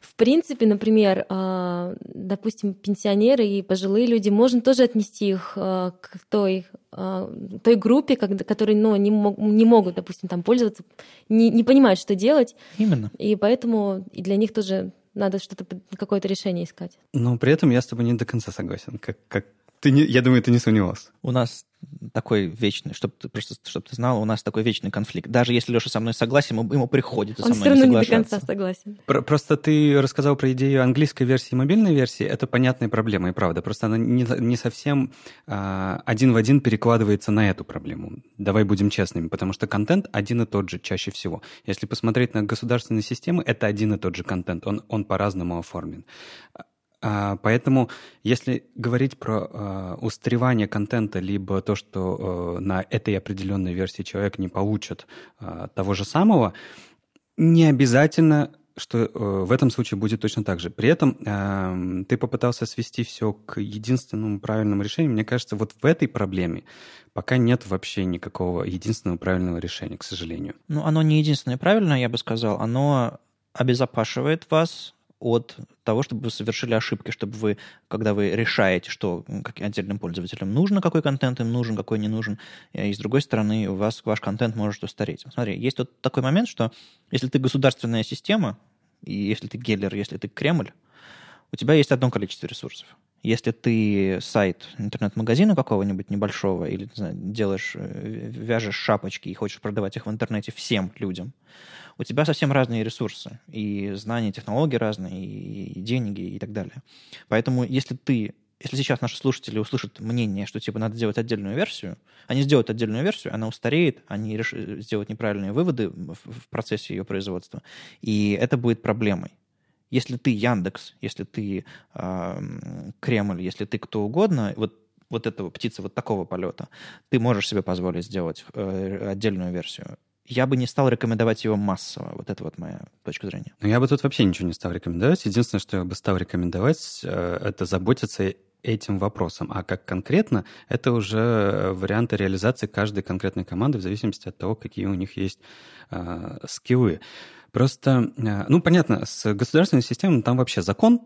в принципе, например, а, допустим, пенсионеры и пожилые люди, можно тоже отнести их а, к той, а, той группе, которые ну, не, мог, не могут, допустим, там пользоваться, не, не понимают, что делать. Именно. И поэтому и для них тоже надо что-то, какое-то решение искать. Но при этом я с тобой не до конца согласен. Как, как ты не, я думаю, ты не сомневался. У нас такой вечный, чтобы ты просто, чтобы ты знал, у нас такой вечный конфликт. Даже если Леша со мной согласен, ему, ему приходится Он со мной все равно не, не до конца согласен. Про, просто ты рассказал про идею английской версии и мобильной версии. Это понятная проблема, и правда. Просто она не, не совсем а, один в один перекладывается на эту проблему. Давай будем честными, потому что контент один и тот же чаще всего. Если посмотреть на государственные системы, это один и тот же контент. Он, он по-разному оформлен. А, поэтому, если говорить про э, устаревание контента, либо то, что э, на этой определенной версии человек не получит э, того же самого, не обязательно что э, в этом случае будет точно так же. При этом ты попытался свести все к единственному правильному решению. Мне кажется, вот в этой проблеме пока нет вообще никакого единственного правильного решения, к сожалению. Ну, оно не единственное правильное, я бы сказал. Оно обезопашивает вас от того, чтобы вы совершили ошибки, чтобы вы, когда вы решаете, что отдельным пользователям нужно, какой контент им нужен, какой не нужен, и с другой стороны, у вас ваш контент может устареть. Смотри, есть вот такой момент, что если ты государственная система, и если ты Геллер, если ты Кремль, у тебя есть одно количество ресурсов. Если ты сайт интернет-магазина какого-нибудь небольшого или не знаю, делаешь, э, вяжешь шапочки и хочешь продавать их в интернете всем людям, у тебя совсем разные ресурсы. И знания, и технологии разные, и деньги, и так далее. Поэтому если ты если сейчас наши слушатели услышат мнение, что типа надо сделать отдельную версию, они сделают отдельную версию, она устареет, они реш... сделают неправильные выводы в, в процессе ее производства, и это будет проблемой. Если ты Яндекс, если ты э, Кремль, если ты кто угодно, вот вот этого птица вот такого полета, ты можешь себе позволить сделать э, отдельную версию я бы не стал рекомендовать его массово. Вот это вот моя точка зрения. Ну, я бы тут вообще ничего не стал рекомендовать. Единственное, что я бы стал рекомендовать, э, это заботиться этим вопросом. А как конкретно, это уже варианты реализации каждой конкретной команды в зависимости от того, какие у них есть э, скиллы. Просто, э, ну, понятно, с государственной системой там вообще закон,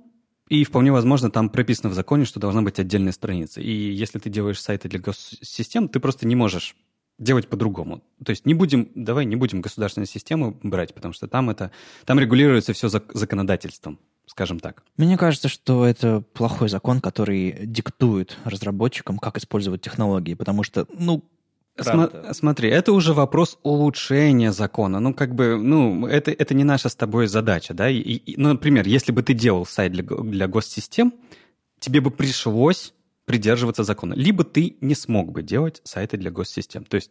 и вполне возможно, там прописано в законе, что должна быть отдельная страница. И если ты делаешь сайты для госсистем, ты просто не можешь делать по-другому. То есть не будем, давай не будем государственную систему брать, потому что там это, там регулируется все законодательством, скажем так. Мне кажется, что это плохой закон, который диктует разработчикам, как использовать технологии, потому что, ну, Сма- смотри, это уже вопрос улучшения закона. Ну, как бы, ну, это, это не наша с тобой задача, да? И, и, ну, например, если бы ты делал сайт для, для госсистем, тебе бы пришлось придерживаться закона. Либо ты не смог бы делать сайты для госсистем. То есть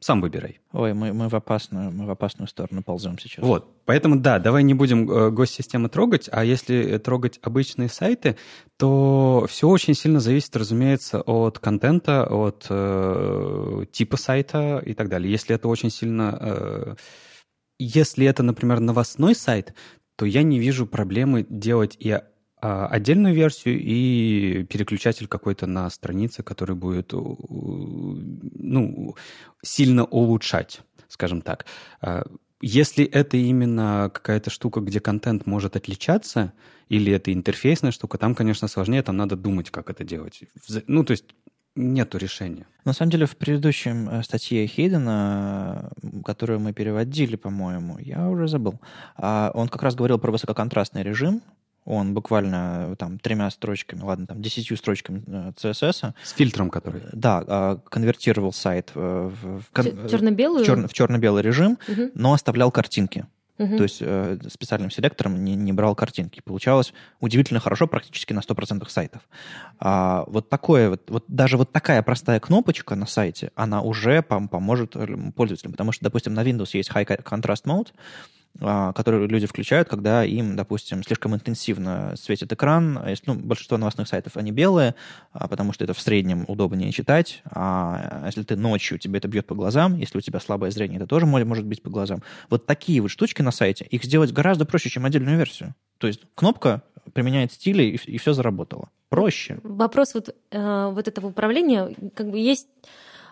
сам выбирай. Ой, мы, мы, в опасную, мы в опасную сторону ползем сейчас. Вот. Поэтому, да, давай не будем э, госсистемы трогать, а если трогать обычные сайты, то все очень сильно зависит, разумеется, от контента, от э, типа сайта и так далее. Если это очень сильно... Э, если это, например, новостной сайт, то я не вижу проблемы делать и отдельную версию и переключатель какой-то на странице, который будет ну, сильно улучшать, скажем так. А, если это именно какая-то штука, где контент может отличаться, или это интерфейсная штука, там, конечно, сложнее, там надо думать, как это делать. Ну, то есть нету решения. На самом деле, в предыдущем э, статье Хейдена, которую мы переводили, по-моему, я уже забыл, а он как раз говорил про высококонтрастный режим, он буквально э, там тремя строчками, ладно, там десятью строчками CSS. Э, С фильтром, который... Да, конвертировал сайт в, в, в черно-белую? В, черно, в черно-белый режим, угу. но оставлял картинки. Угу. То есть э, специальным селектором не, не брал картинки. Получалось удивительно хорошо, практически на 100% сайтов. А, вот такое вот, вот, даже вот такая простая кнопочка на сайте, она уже пом- поможет пользователям. Потому что, допустим, на Windows есть High Contrast Mode, которые люди включают, когда им, допустим, слишком интенсивно светит экран. А если, ну, большинство новостных сайтов, они белые, а, потому что это в среднем удобнее читать. А если ты ночью, тебе это бьет по глазам, если у тебя слабое зрение, это тоже может быть по глазам. Вот такие вот штучки на сайте, их сделать гораздо проще, чем отдельную версию. То есть кнопка применяет стили, и, и все заработало. Проще. Вопрос вот, э, вот этого управления, как бы есть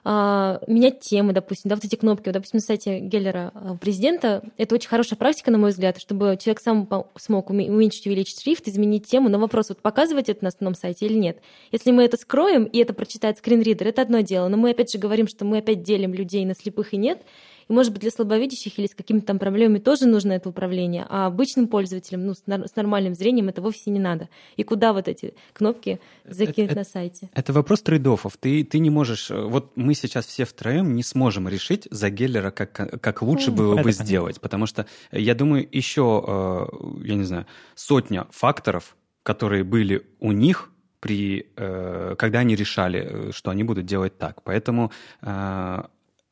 а, менять темы, допустим, да, вот эти кнопки. Вот, допустим, на сайте Геллера а, президента это очень хорошая практика, на мой взгляд, чтобы человек сам смог уменьшить, увеличить шрифт, изменить тему. Но вопрос, вот показывать это на основном сайте или нет? Если мы это скроем, и это прочитает скринридер, это одно дело. Но мы опять же говорим, что мы опять делим людей на слепых и нет. И, может быть, для слабовидящих или с какими-то там проблемами тоже нужно это управление, а обычным пользователям, ну, с, нормальным зрением это вовсе не надо. И куда вот эти кнопки закинуть это, на сайте? Это вопрос трейдофов. Ты, ты не можешь... Э, вот мы сейчас все втроем не сможем решить за Геллера, как, как лучше было бы понятно. сделать, потому что, я думаю, еще, э, я не знаю, сотня факторов, которые были у них, при, э, когда они решали, что они будут делать так. Поэтому, на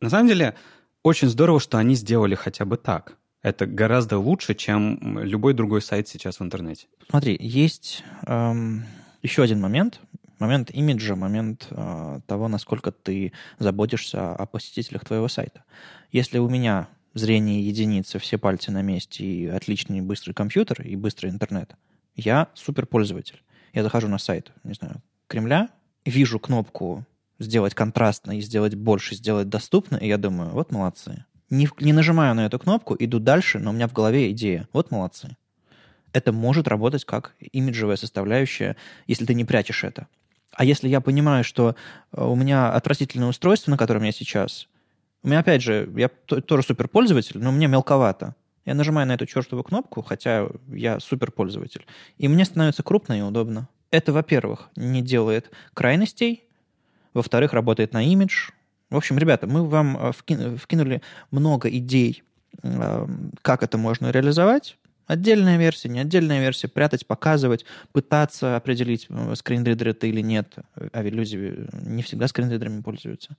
самом деле, очень здорово, что они сделали хотя бы так. Это гораздо лучше, чем любой другой сайт сейчас в интернете. Смотри, есть эм, еще один момент. Момент имиджа, момент э, того, насколько ты заботишься о посетителях твоего сайта. Если у меня зрение единицы, все пальцы на месте и отличный быстрый компьютер и быстрый интернет, я суперпользователь. Я захожу на сайт, не знаю, Кремля, вижу кнопку сделать контрастно и сделать больше, сделать доступно, и я думаю, вот молодцы. Не, не нажимаю на эту кнопку, иду дальше, но у меня в голове идея. Вот молодцы. Это может работать как имиджевая составляющая, если ты не прячешь это. А если я понимаю, что э, у меня отвратительное устройство, на котором я сейчас, у меня, опять же, я тоже суперпользователь, но мне мелковато. Я нажимаю на эту чертову кнопку, хотя я суперпользователь. И мне становится крупно и удобно Это, во-первых, не делает крайностей, во-вторых, работает на имидж. В общем, ребята, мы вам э, вкинули много идей, э, как это можно реализовать. Отдельная версия, не отдельная версия, прятать, показывать, пытаться определить, э, скринридер это или нет. А ведь люди не всегда скринридерами пользуются.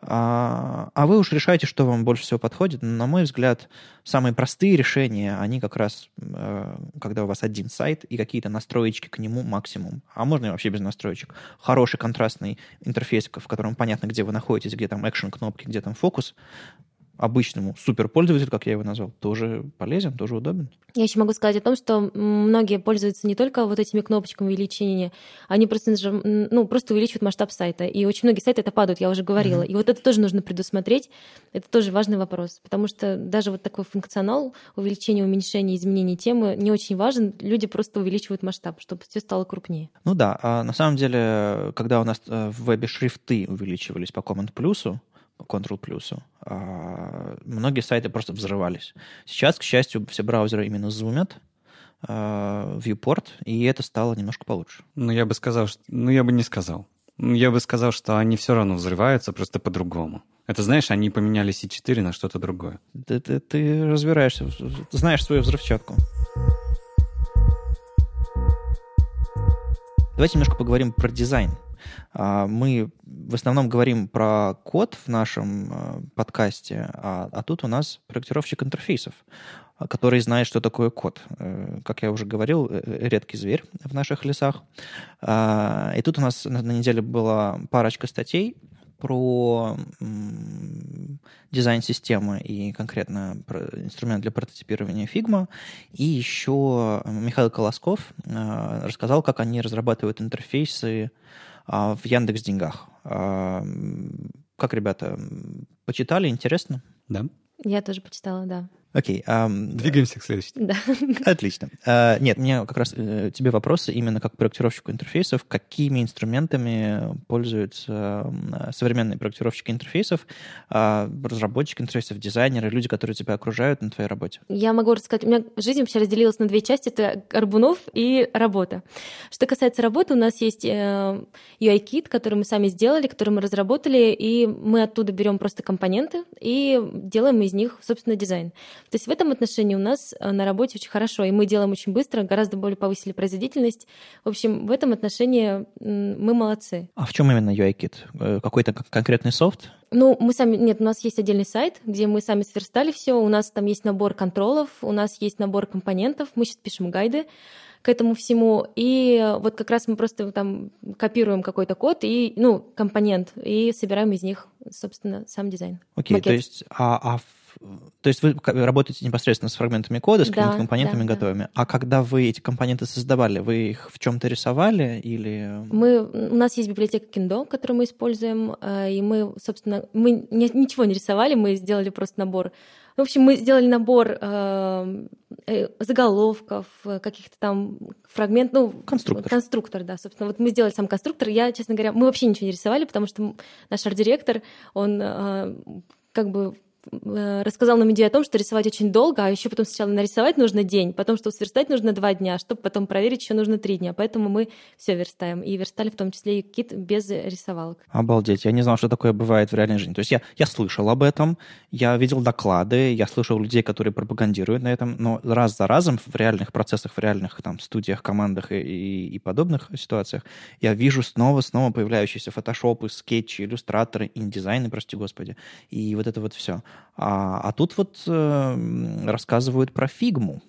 А, а вы уж решаете, что вам больше всего подходит. На мой взгляд, самые простые решения, они как раз, э, когда у вас один сайт и какие-то настроечки к нему максимум. А можно и вообще без настроечек. Хороший контрастный интерфейс, в котором понятно, где вы находитесь, где там экшен кнопки, где там фокус обычному суперпользователю, как я его назвал, тоже полезен, тоже удобен. Я еще могу сказать о том, что многие пользуются не только вот этими кнопочками увеличения, они просто, ну, просто увеличивают масштаб сайта. И очень многие сайты это падают, я уже говорила. Mm-hmm. И вот это тоже нужно предусмотреть. Это тоже важный вопрос, потому что даже вот такой функционал увеличения, уменьшения, изменения темы не очень важен. Люди просто увеличивают масштаб, чтобы все стало крупнее. Ну да, а на самом деле, когда у нас э, в вебе шрифты увеличивались по Command Ctrl плюсу, а многие сайты просто взрывались. Сейчас, к счастью, все браузеры именно зумят, а, viewport, и это стало немножко получше. Ну, я бы сказал, что... ну, я бы не сказал. Ну, я бы сказал, что они все равно взрываются, просто по-другому. Это, знаешь, они поменяли C4 на что-то другое. Ты, ты, ты разбираешься, знаешь свою взрывчатку. Давайте немножко поговорим про дизайн. А, мы в основном говорим про код в нашем э, подкасте, а, а тут у нас проектировщик интерфейсов, который знает, что такое код. Э, как я уже говорил, э, редкий зверь в наших лесах. А, и тут у нас на неделе была парочка статей про дизайн системы и конкретно инструмент для прототипирования Figma. И еще Михаил Колосков рассказал, как они разрабатывают интерфейсы а, в Яндекс Деньгах. А, как, ребята, почитали? Интересно? Да. Я тоже почитала, да. Окей. Um, Двигаемся к следующему. Да. Отлично. Uh, нет, у меня как раз uh, тебе вопросы именно как проектировщику интерфейсов. Какими инструментами пользуются uh, современные проектировщики интерфейсов, разработчики интерфейсов, дизайнеры, люди, которые тебя окружают на твоей работе? Я могу рассказать. У меня жизнь вообще разделилась на две части. Это Арбунов и работа. Что касается работы, у нас есть э, UI-кит, который мы сами сделали, который мы разработали, и мы оттуда берем просто компоненты и делаем из них, собственно, дизайн. То есть в этом отношении у нас э, на работе очень хорошо, и мы делаем очень быстро, гораздо более повысили производительность. В общем, в этом отношении мы молодцы. А в чем именно UI-кит? Э, какой-то конкретный софт? Ну, мы сами... Нет, у нас есть отдельный сайт, где мы сами сверстали все. У нас там есть набор контролов, у нас есть набор компонентов. Мы сейчас пишем гайды к этому всему. И вот как раз мы просто там копируем какой-то код и, ну, компонент, и собираем из них, собственно, сам дизайн. Окей, okay, то есть, а, а то есть вы работаете непосредственно с фрагментами кода, с какими-то компонентами да, готовыми. Да. А когда вы эти компоненты создавали, вы их в чем-то рисовали или... Мы, у нас есть библиотека Kendo, которую мы используем, э, и мы, собственно, мы ничего не рисовали, мы сделали просто набор. В общем, мы сделали набор э, э заголовков, каких-то там фрагментов, ну, конструктор. конструктор, да, собственно. Вот мы сделали сам конструктор. Я, честно говоря, мы вообще ничего не рисовали, потому что наш арт-директор, он э, как бы Э, рассказал нам идею о том, что рисовать очень долго, а еще потом сначала нарисовать нужно день, потом, чтобы сверстать, нужно два дня, чтобы потом проверить, еще нужно три дня. Поэтому мы все верстаем. И верстали в том числе и кит без рисовалок. Обалдеть. Я не знал, что такое бывает в реальной жизни. То есть я, я слышал об этом, я видел доклады, я слышал людей, которые пропагандируют на этом, но раз за разом в реальных процессах, в реальных там студиях, командах и, и, и подобных ситуациях я вижу снова-снова появляющиеся фотошопы, скетчи, иллюстраторы, индизайны, прости господи, и вот это вот все. А, а тут вот э, рассказывают про фигму.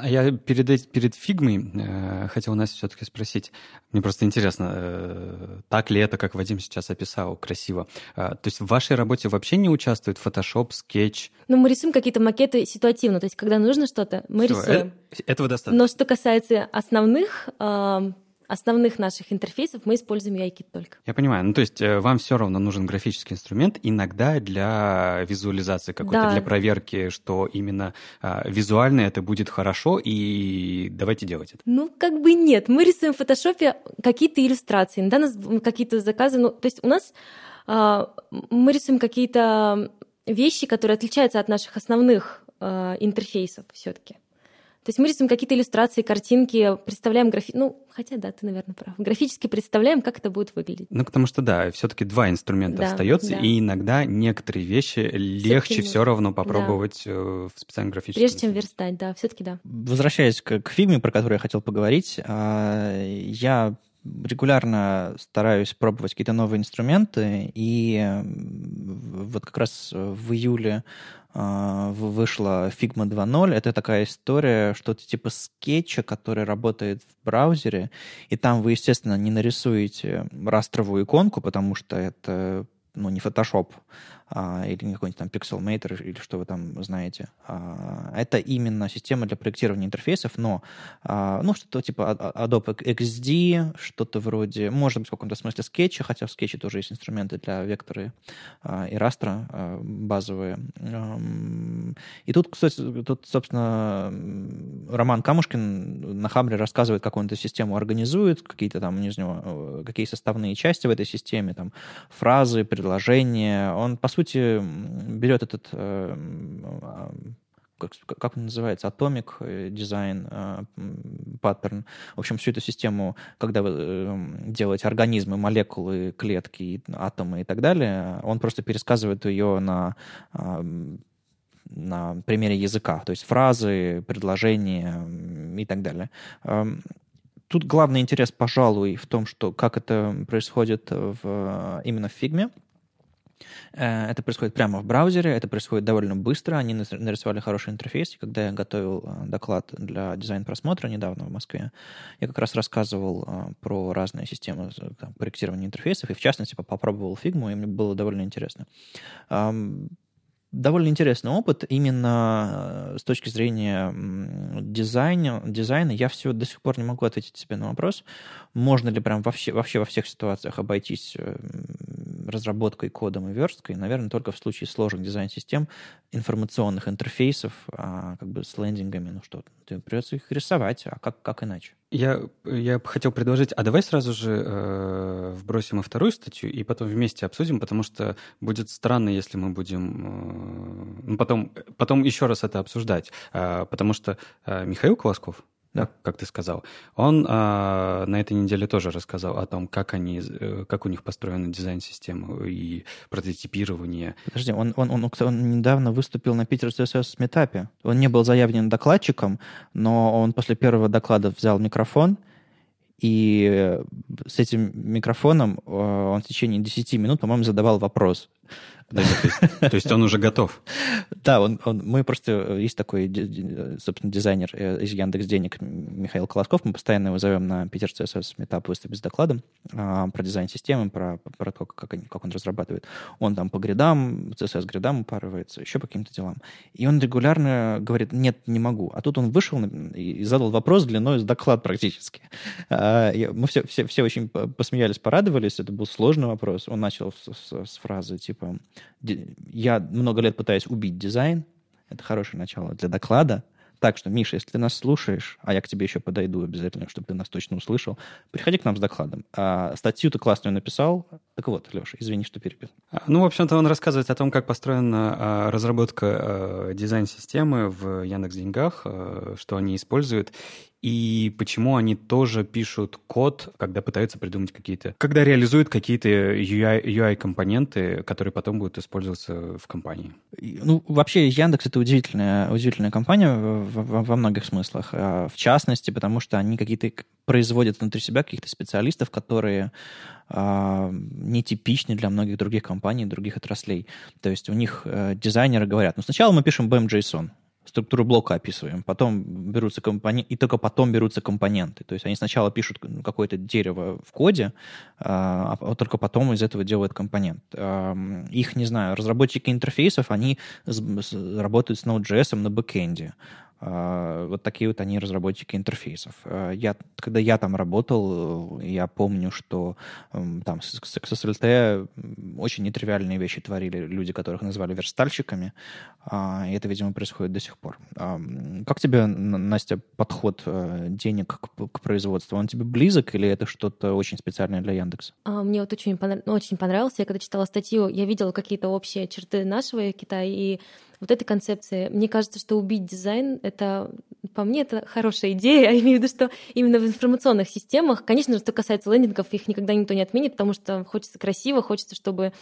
А я перед, перед фигмой э, хотел нас все-таки спросить. Мне просто интересно, э, так ли это, как Вадим сейчас описал, красиво. Э, то есть в вашей работе вообще не участвует Photoshop, Sketch? Ну, мы рисуем какие-то макеты ситуативно. То есть когда нужно что-то, мы Всё, рисуем. Э, этого достаточно. Но что касается основных э, основных наших интерфейсов мы используем UI-кит только. Я понимаю. Ну, то есть э, вам все равно нужен графический инструмент иногда для визуализации какой-то, да. для проверки, что именно а, визуально это будет хорошо, и давайте делать это. Ну, как бы нет. Мы рисуем в фотошопе какие-то иллюстрации, иногда нас какие-то заказы. Ну, то есть у нас а, мы рисуем какие-то вещи, которые отличаются от наших основных а, интерфейсов все-таки. То есть мы рисуем какие-то иллюстрации, картинки, представляем графи... Ну, хотя да, ты, наверное, прав. Графически представляем, как это будет выглядеть. Ну, потому что, да, все-таки два инструмента да, остается, да. и иногда некоторые вещи легче все равно попробовать да. Э, в специальном графическом. Прежде чем верстать, да, все-таки да. Возвращаясь к, к фигме, про которую я хотел поговорить, а, я регулярно стараюсь пробовать какие-то новые инструменты, и вот как раз в июле вышла Figma 2.0. Это такая история, что-то типа скетча, который работает в браузере, и там вы, естественно, не нарисуете растровую иконку, потому что это ну, не Photoshop, а, или какой-нибудь там Pixelmator, или что вы там знаете. А, это именно система для проектирования интерфейсов, но а, ну, что-то типа Adobe XD, что-то вроде, может быть, в каком-то смысле скетча, хотя в скетче тоже есть инструменты для вектора и растра базовые. И тут, кстати, тут, собственно, Роман Камушкин на Хамре рассказывает, как он эту систему организует, какие-то там, не знаю, э, какие составные части в этой системе, там, фразы, предложения. Он, по сути, берет этот э, а, как, он называется, атомик дизайн паттерн. В общем, всю эту систему, когда вы э, делаете организмы, молекулы, клетки, атомы и так далее, он просто пересказывает ее на а, на примере языка, то есть фразы, предложения и так далее. Тут главный интерес, пожалуй, в том, что как это происходит в, именно в фигме, Э, это происходит прямо в браузере, это происходит довольно быстро. Они нарисовали хороший интерфейс. И когда я готовил э, доклад для дизайн-просмотра недавно в Москве, я как раз рассказывал э, про разные системы там, проектирования интерфейсов, и в частности попробовал фигму, и мне было довольно интересно довольно интересный опыт именно с точки зрения дизайна. дизайна. Я все до сих пор не могу ответить себе на вопрос, можно ли прям вообще, вообще во всех ситуациях обойтись разработкой, кодом и версткой, наверное, только в случае сложных дизайн-систем, информационных интерфейсов, а, как бы с лендингами, ну что, придется их рисовать, а как, как иначе? Я, я хотел предложить, а давай сразу же э, вбросим и вторую статью, и потом вместе обсудим, потому что будет странно, если мы будем э, ну, потом, потом еще раз это обсуждать, э, потому что э, Михаил Колосков, да, как ты сказал. Он а, на этой неделе тоже рассказал о том, как они, э, как у них построена дизайн-система и прототипирование. Подожди, он, он, он, он недавно выступил на Питер CSS метапе. Он не был заявлен докладчиком, но он после первого доклада взял микрофон, и с этим микрофоном э, он в течение 10 минут, по-моему, задавал вопрос. Подожди, то, есть, то есть он уже готов? Да, он, он, мы просто... Э, есть такой, собственно, дизайнер э, из Яндекс Денег Михаил Колосков. Мы постоянно его зовем на Питер CSS метап выступить с докладом а, про дизайн системы, про, про то, как, они, как он разрабатывает. Он там по гридам, CSS гридам упарывается, еще по каким-то делам. И он регулярно говорит, нет, не могу. А тут он вышел и задал вопрос длиной с доклад практически. А, мы все, все, все очень посмеялись, порадовались. Это был сложный вопрос. Он начал с, с, с фразы типа я много лет пытаюсь убить дизайн. Это хорошее начало для доклада. Так что, Миша, если ты нас слушаешь, а я к тебе еще подойду обязательно, чтобы ты нас точно услышал, приходи к нам с докладом. А статью ты классную написал. Так вот, Леша, извини, что перебил. А, ну, в общем-то, он рассказывает о том, как построена а, разработка а, дизайн-системы в Яндекс Деньгах, что они используют и почему они тоже пишут код, когда пытаются придумать какие-то... Когда реализуют какие-то UI, UI-компоненты, которые потом будут использоваться в компании. Ну, вообще, Яндекс — это удивительная, удивительная компания во, во многих смыслах. А в частности, потому что они какие-то производят внутри себя каких-то специалистов, которые э, нетипичны для многих других компаний, других отраслей. То есть у них э, дизайнеры говорят, ну, сначала мы пишем BAM-JSON, структуру блока описываем, потом берутся компоненты, и только потом берутся компоненты. То есть они сначала пишут какое-то дерево в коде, а, а только потом из этого делают компонент. Их, не знаю, разработчики интерфейсов, они работают с Node.js на бэкэнде. А, вот такие вот они разработчики интерфейсов. А, я, когда я там работал, я помню, что там с, с очень нетривиальные вещи творили люди, которых называли верстальщиками, а, и это, видимо, происходит до сих пор. Как тебе, Настя, подход э, денег к, к производству? Он тебе близок или это что-то очень специальное для Яндекса? Мне вот очень, понрав... очень понравился. Я когда читала статью, я видела какие-то общие черты нашего Китая, и вот этой концепции. Мне кажется, что убить дизайн — это по мне это хорошая идея. Я имею в виду, что именно в информационных системах, конечно же, что касается лендингов, их никогда никто не отменит, потому что хочется красиво, хочется, чтобы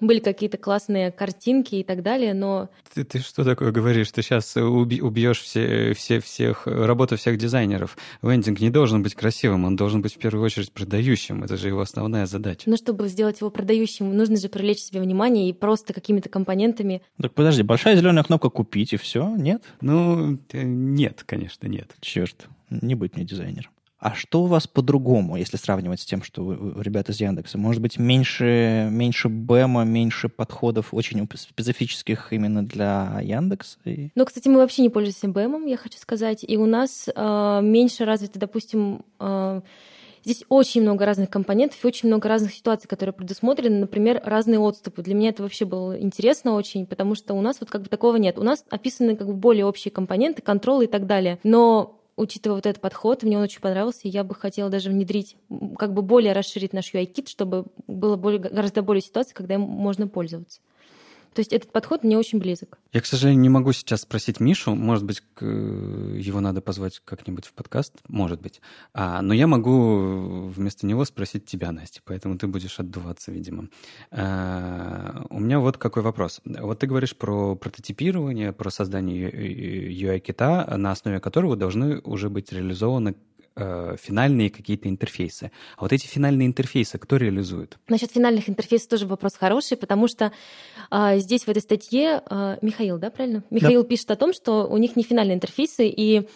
были какие-то классные картинки и так далее, но... Ты, ты что такое говоришь? Ты сейчас убьешь все, все, всех, работу всех дизайнеров. Лендинг не должен быть красивым, он должен быть в первую очередь продающим. Это же его основная задача. Но чтобы сделать его продающим, нужно же привлечь себе внимание и просто какими-то компонентами... Так подожди, большая зеленая кнопка «Купить» и все? Нет? Ну, э, нет, конечно, нет. Черт, не быть мне дизайнером. А что у вас по-другому, если сравнивать с тем, что вы, ребята из Яндекса? Может быть, меньше, меньше БЭМа, меньше подходов очень специфических именно для Яндекса? Ну, кстати, мы вообще не пользуемся БЭМом, я хочу сказать. И у нас э, меньше развито, допустим, э, Здесь очень много разных компонентов и очень много разных ситуаций, которые предусмотрены. Например, разные отступы. Для меня это вообще было интересно очень, потому что у нас вот как бы такого нет. У нас описаны как бы более общие компоненты, контролы и так далее. Но учитывая вот этот подход, мне он очень понравился, и я бы хотела даже внедрить, как бы более расширить наш UI-кит, чтобы было более, гораздо более ситуаций, когда им можно пользоваться. То есть этот подход мне очень близок. Я, к сожалению, не могу сейчас спросить Мишу. Может быть, его надо позвать как-нибудь в подкаст. Может быть. А, но я могу вместо него спросить тебя, Настя. Поэтому ты будешь отдуваться, видимо. А, у меня вот какой вопрос. Вот ты говоришь про прототипирование, про создание UI-кита, на основе которого должны уже быть реализованы э, финальные какие-то интерфейсы. А вот эти финальные интерфейсы кто реализует? Насчет финальных интерфейсов тоже вопрос хороший, потому что э, здесь в этой статье э, Михаил, да, правильно? Михаил да. пишет о том, что у них не финальные интерфейсы, и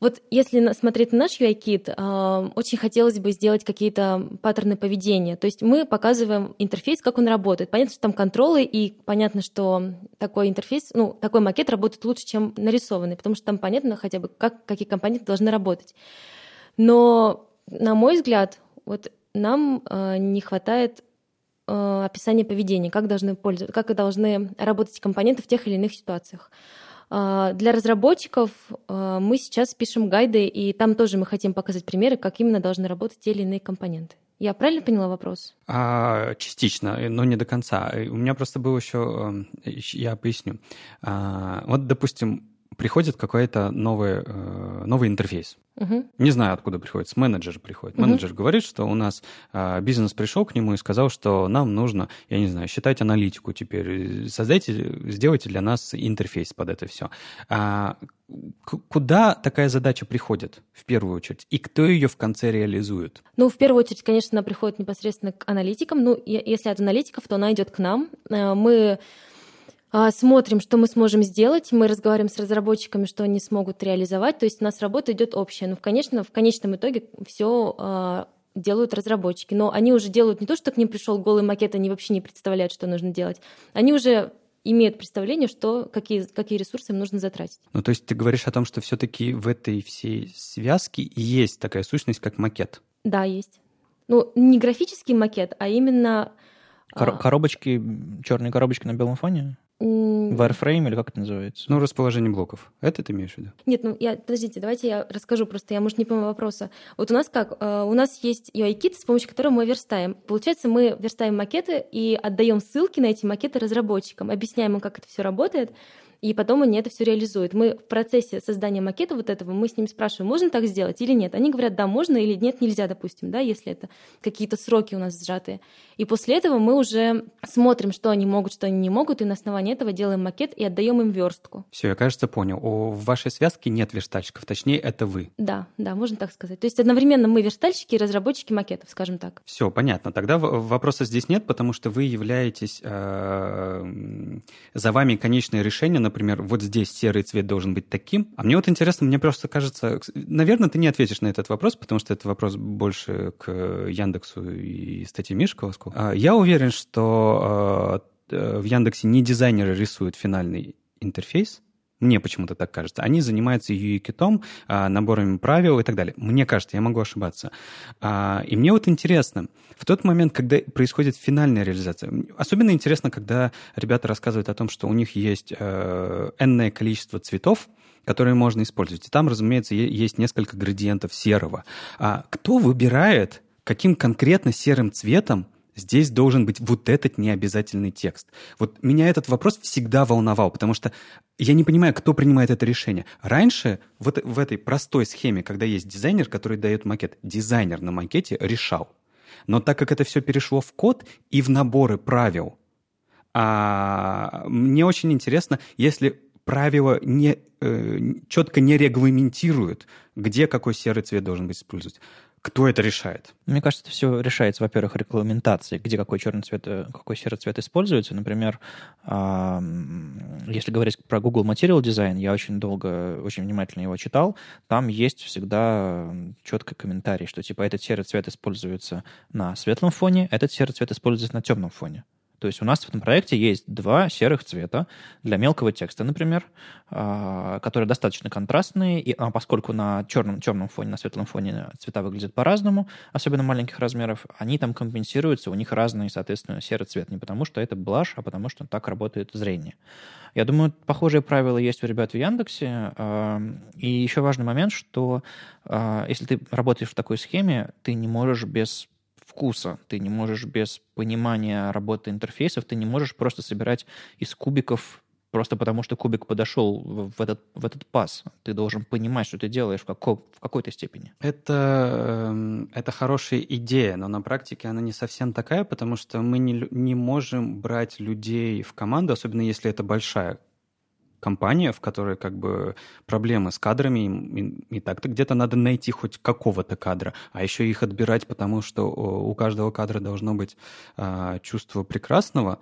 вот если смотреть на наш UI-кит, э, очень хотелось бы сделать какие-то паттерны поведения. То есть мы показываем интерфейс, как он работает. Понятно, что там контролы, и понятно, что такой интерфейс, ну, такой макет работает лучше, чем нарисованный, потому что там понятно хотя бы, как, какие компоненты должны работать. Но, на мой взгляд, вот нам э, не хватает э, описания поведения, как должны пользоваться, как должны работать компоненты в тех или иных ситуациях. А, для разработчиков а, мы сейчас пишем гайды, и там тоже мы хотим показать примеры, как именно должны работать те или иные компоненты. Я правильно поняла вопрос? А, частично, но не до конца. У меня просто был еще, э, я поясню. А, вот, допустим, приходит какой-то новый, э, новый интерфейс. Угу. Не знаю, откуда приходит, с менеджера приходит. Угу. Менеджер говорит, что у нас э, бизнес пришел к нему и сказал, что нам нужно, я не знаю, считать аналитику теперь. Создайте, сделайте для нас интерфейс под это все. А, куда такая задача приходит в первую очередь? И кто ее в конце реализует? Ну, в первую очередь, конечно, она приходит непосредственно к аналитикам. Ну, если от аналитиков, то она идет к нам. Э, мы смотрим, что мы сможем сделать, мы разговариваем с разработчиками, что они смогут реализовать, то есть у нас работа идет общая. Но, конечно, в конечном итоге все а, делают разработчики. Но они уже делают не то, что к ним пришел голый макет, они вообще не представляют, что нужно делать. Они уже имеют представление, что, какие, какие ресурсы им нужно затратить. Ну, то есть ты говоришь о том, что все-таки в этой всей связке есть такая сущность, как макет? Да, есть. Ну, не графический макет, а именно... Кор- коробочки, черные коробочки на белом фоне? Wireframe или как это называется? Ну, расположение блоков. Это ты имеешь в виду? Нет, ну, я, подождите, давайте я расскажу просто, я, может, не понимаю вопроса. Вот у нас как? Э, у нас есть UI-кит, с помощью которого мы верстаем. Получается, мы верстаем макеты и отдаем ссылки на эти макеты разработчикам, объясняем им, как это все работает, и потом они это все реализуют. Мы в процессе создания макета вот этого, мы с ними спрашиваем, можно так сделать или нет. Они говорят, да, можно или нет, нельзя, допустим, да, если это какие-то сроки у нас сжатые. И после этого мы уже смотрим, что они могут, что они не могут, и на основании этого делаем макет и отдаем им верстку. Все, я, кажется, понял. У в вашей связке нет верстальщиков, точнее, это вы. Да, да, можно так сказать. То есть одновременно мы верстальщики и разработчики макетов, скажем так. Все, понятно. Тогда вопроса здесь нет, потому что вы являетесь э, за вами конечное решение, например, вот здесь серый цвет должен быть таким. А мне вот интересно, мне просто кажется, наверное, ты не ответишь на этот вопрос, потому что это вопрос больше к Яндексу и статье Мишковску. А я уверен, что э, в Яндексе не дизайнеры рисуют финальный интерфейс, мне почему-то так кажется. Они занимаются UI-китом, а, наборами правил и так далее. Мне кажется, я могу ошибаться. А, и мне вот интересно, в тот момент, когда происходит финальная реализация, особенно интересно, когда ребята рассказывают о том, что у них есть э, энное количество цветов, которые можно использовать. И там, разумеется, есть несколько градиентов серого. А кто выбирает, каким конкретно серым цветом здесь должен быть вот этот необязательный текст. Вот меня этот вопрос всегда волновал, потому что я не понимаю, кто принимает это решение. Раньше вот в этой простой схеме, когда есть дизайнер, который дает макет, дизайнер на макете решал. Но так как это все перешло в код и в наборы правил, а, мне очень интересно, если правила не, э, четко не регламентируют, где какой серый цвет должен быть использовать. Кто это решает? Мне кажется, это все решается, во-первых, регламентацией, где какой черный цвет, э, какой серый цвет используется. Например, если говорить про Google Material Design, я очень долго, очень внимательно его читал, там есть всегда четкий комментарий, что типа этот серый цвет используется на светлом фоне, этот серый цвет используется на темном фоне. То есть у нас в этом проекте есть два серых цвета для мелкого текста, например, а, которые достаточно контрастные, и, а поскольку на черном, темном фоне, на светлом фоне цвета выглядят по-разному, особенно маленьких размеров, они там компенсируются, у них разный, соответственно, серый цвет. Не потому что это блажь, а потому что так работает зрение. Я думаю, похожие правила есть у ребят в Яндексе. А, и еще важный момент, что а, если ты работаешь в такой схеме, ты не можешь без вкуса. Ты не можешь без понимания работы интерфейсов, ты не можешь просто собирать из кубиков просто потому, что кубик подошел в этот, в этот пас. Ты должен понимать, что ты делаешь в, како, в какой-то степени. Это, эм, это хорошая идея, но на практике она не совсем такая, потому что мы не, не можем брать людей в команду, особенно если это большая компания, в которой как бы проблемы с кадрами, и, и так-то где-то надо найти хоть какого-то кадра, а еще их отбирать, потому что у каждого кадра должно быть а, чувство прекрасного.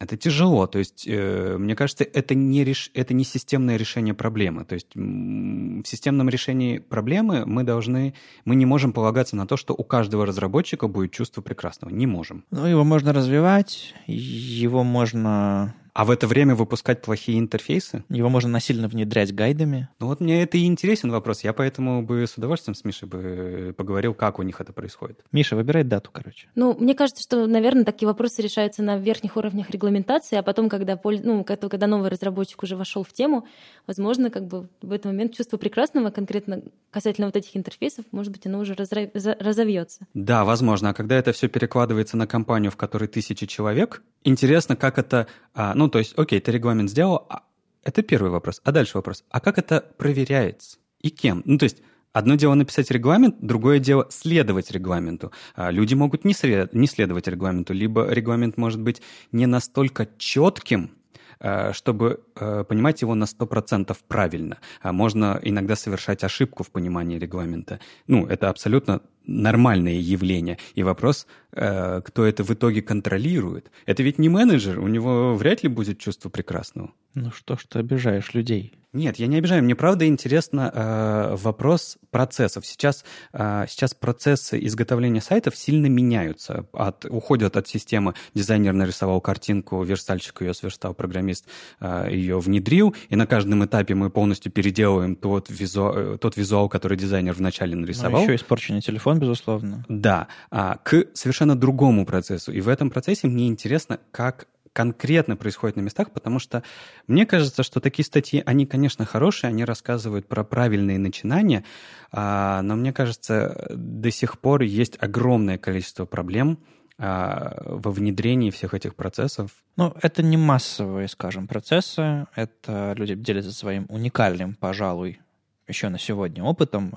Это тяжело, то есть, э, мне кажется, это не, реш... это не системное решение проблемы. То есть в системном решении проблемы мы должны, мы не можем полагаться на то, что у каждого разработчика будет чувство прекрасного. Не можем. Ну, его можно развивать, его можно а в это время выпускать плохие интерфейсы? Его можно насильно внедрять гайдами. Ну вот мне это и интересен вопрос. Я поэтому бы с удовольствием с Мишей бы поговорил, как у них это происходит. Миша, выбирай дату, короче. Ну, мне кажется, что, наверное, такие вопросы решаются на верхних уровнях регламентации, а потом, когда, ну, когда новый разработчик уже вошел в тему, возможно, как бы в этот момент чувство прекрасного конкретно касательно вот этих интерфейсов, может быть, оно уже разовьется. Да, возможно. А когда это все перекладывается на компанию, в которой тысячи человек, интересно, как это... А, ну, то есть, окей, ты регламент сделал, а... это первый вопрос. А дальше вопрос. А как это проверяется? И кем? Ну, то есть, Одно дело написать регламент, другое дело следовать регламенту. А, люди могут не, след, не следовать регламенту, либо регламент может быть не настолько четким, Э, чтобы э, понимать его на 100% правильно. А можно иногда совершать ошибку в понимании регламента. Ну, это абсолютно нормальное явление. И вопрос, э, кто это в итоге контролирует. Это ведь не менеджер, у него вряд ли будет чувство прекрасного. Ну что ж ты обижаешь людей? Нет, я не обижаю. Мне правда интересно э, вопрос процессов. Сейчас, э, сейчас процессы изготовления сайтов сильно меняются. От, уходят от системы дизайнер нарисовал картинку, верстальщик ее сверстал, программист э, ее внедрил, и на каждом этапе мы полностью переделываем тот, визу, тот визуал, который дизайнер вначале нарисовал. Ну, еще испорченный телефон, безусловно. Да, а, к совершенно другому процессу. И в этом процессе мне интересно, как конкретно происходит на местах, потому что мне кажется, что такие статьи, они, конечно, хорошие, они рассказывают про правильные начинания, а, но мне кажется, до сих пор есть огромное количество проблем, а, во внедрении всех этих процессов? Ну, это не массовые, скажем, процессы. Это люди делятся своим уникальным, пожалуй, еще на сегодня опытом.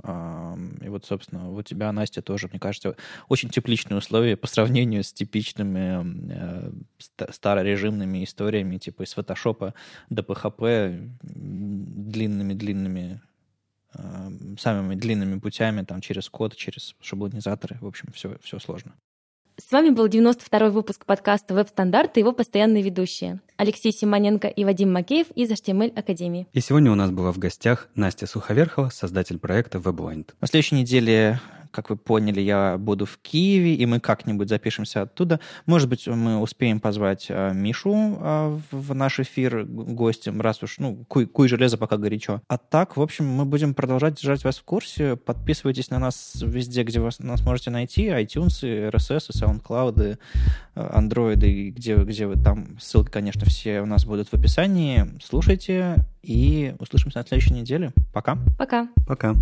И вот, собственно, у тебя, Настя, тоже, мне кажется, очень тепличные условия по сравнению с типичными э, старорежимными историями, типа из фотошопа до PHP, длинными-длинными самыми длинными путями, там, через код, через шаблонизаторы. В общем, все, все сложно. С вами был 92-й выпуск подкаста «Веб-стандарты» и его постоянные ведущие Алексей Симоненко и Вадим Макеев из HTML Академии. И сегодня у нас была в гостях Настя Суховерхова, создатель проекта Weblind. На следующей неделе как вы поняли, я буду в Киеве, и мы как-нибудь запишемся оттуда. Может быть, мы успеем позвать а, Мишу а, в наш эфир гостем, раз уж, ну, куй, куй железо пока горячо. А так, в общем, мы будем продолжать держать вас в курсе. Подписывайтесь на нас везде, где вы нас можете найти. iTunes, RSS, SoundCloud, Android, где, где вы там. Ссылки, конечно, все у нас будут в описании. Слушайте и услышимся на следующей неделе. Пока. Пока. Пока.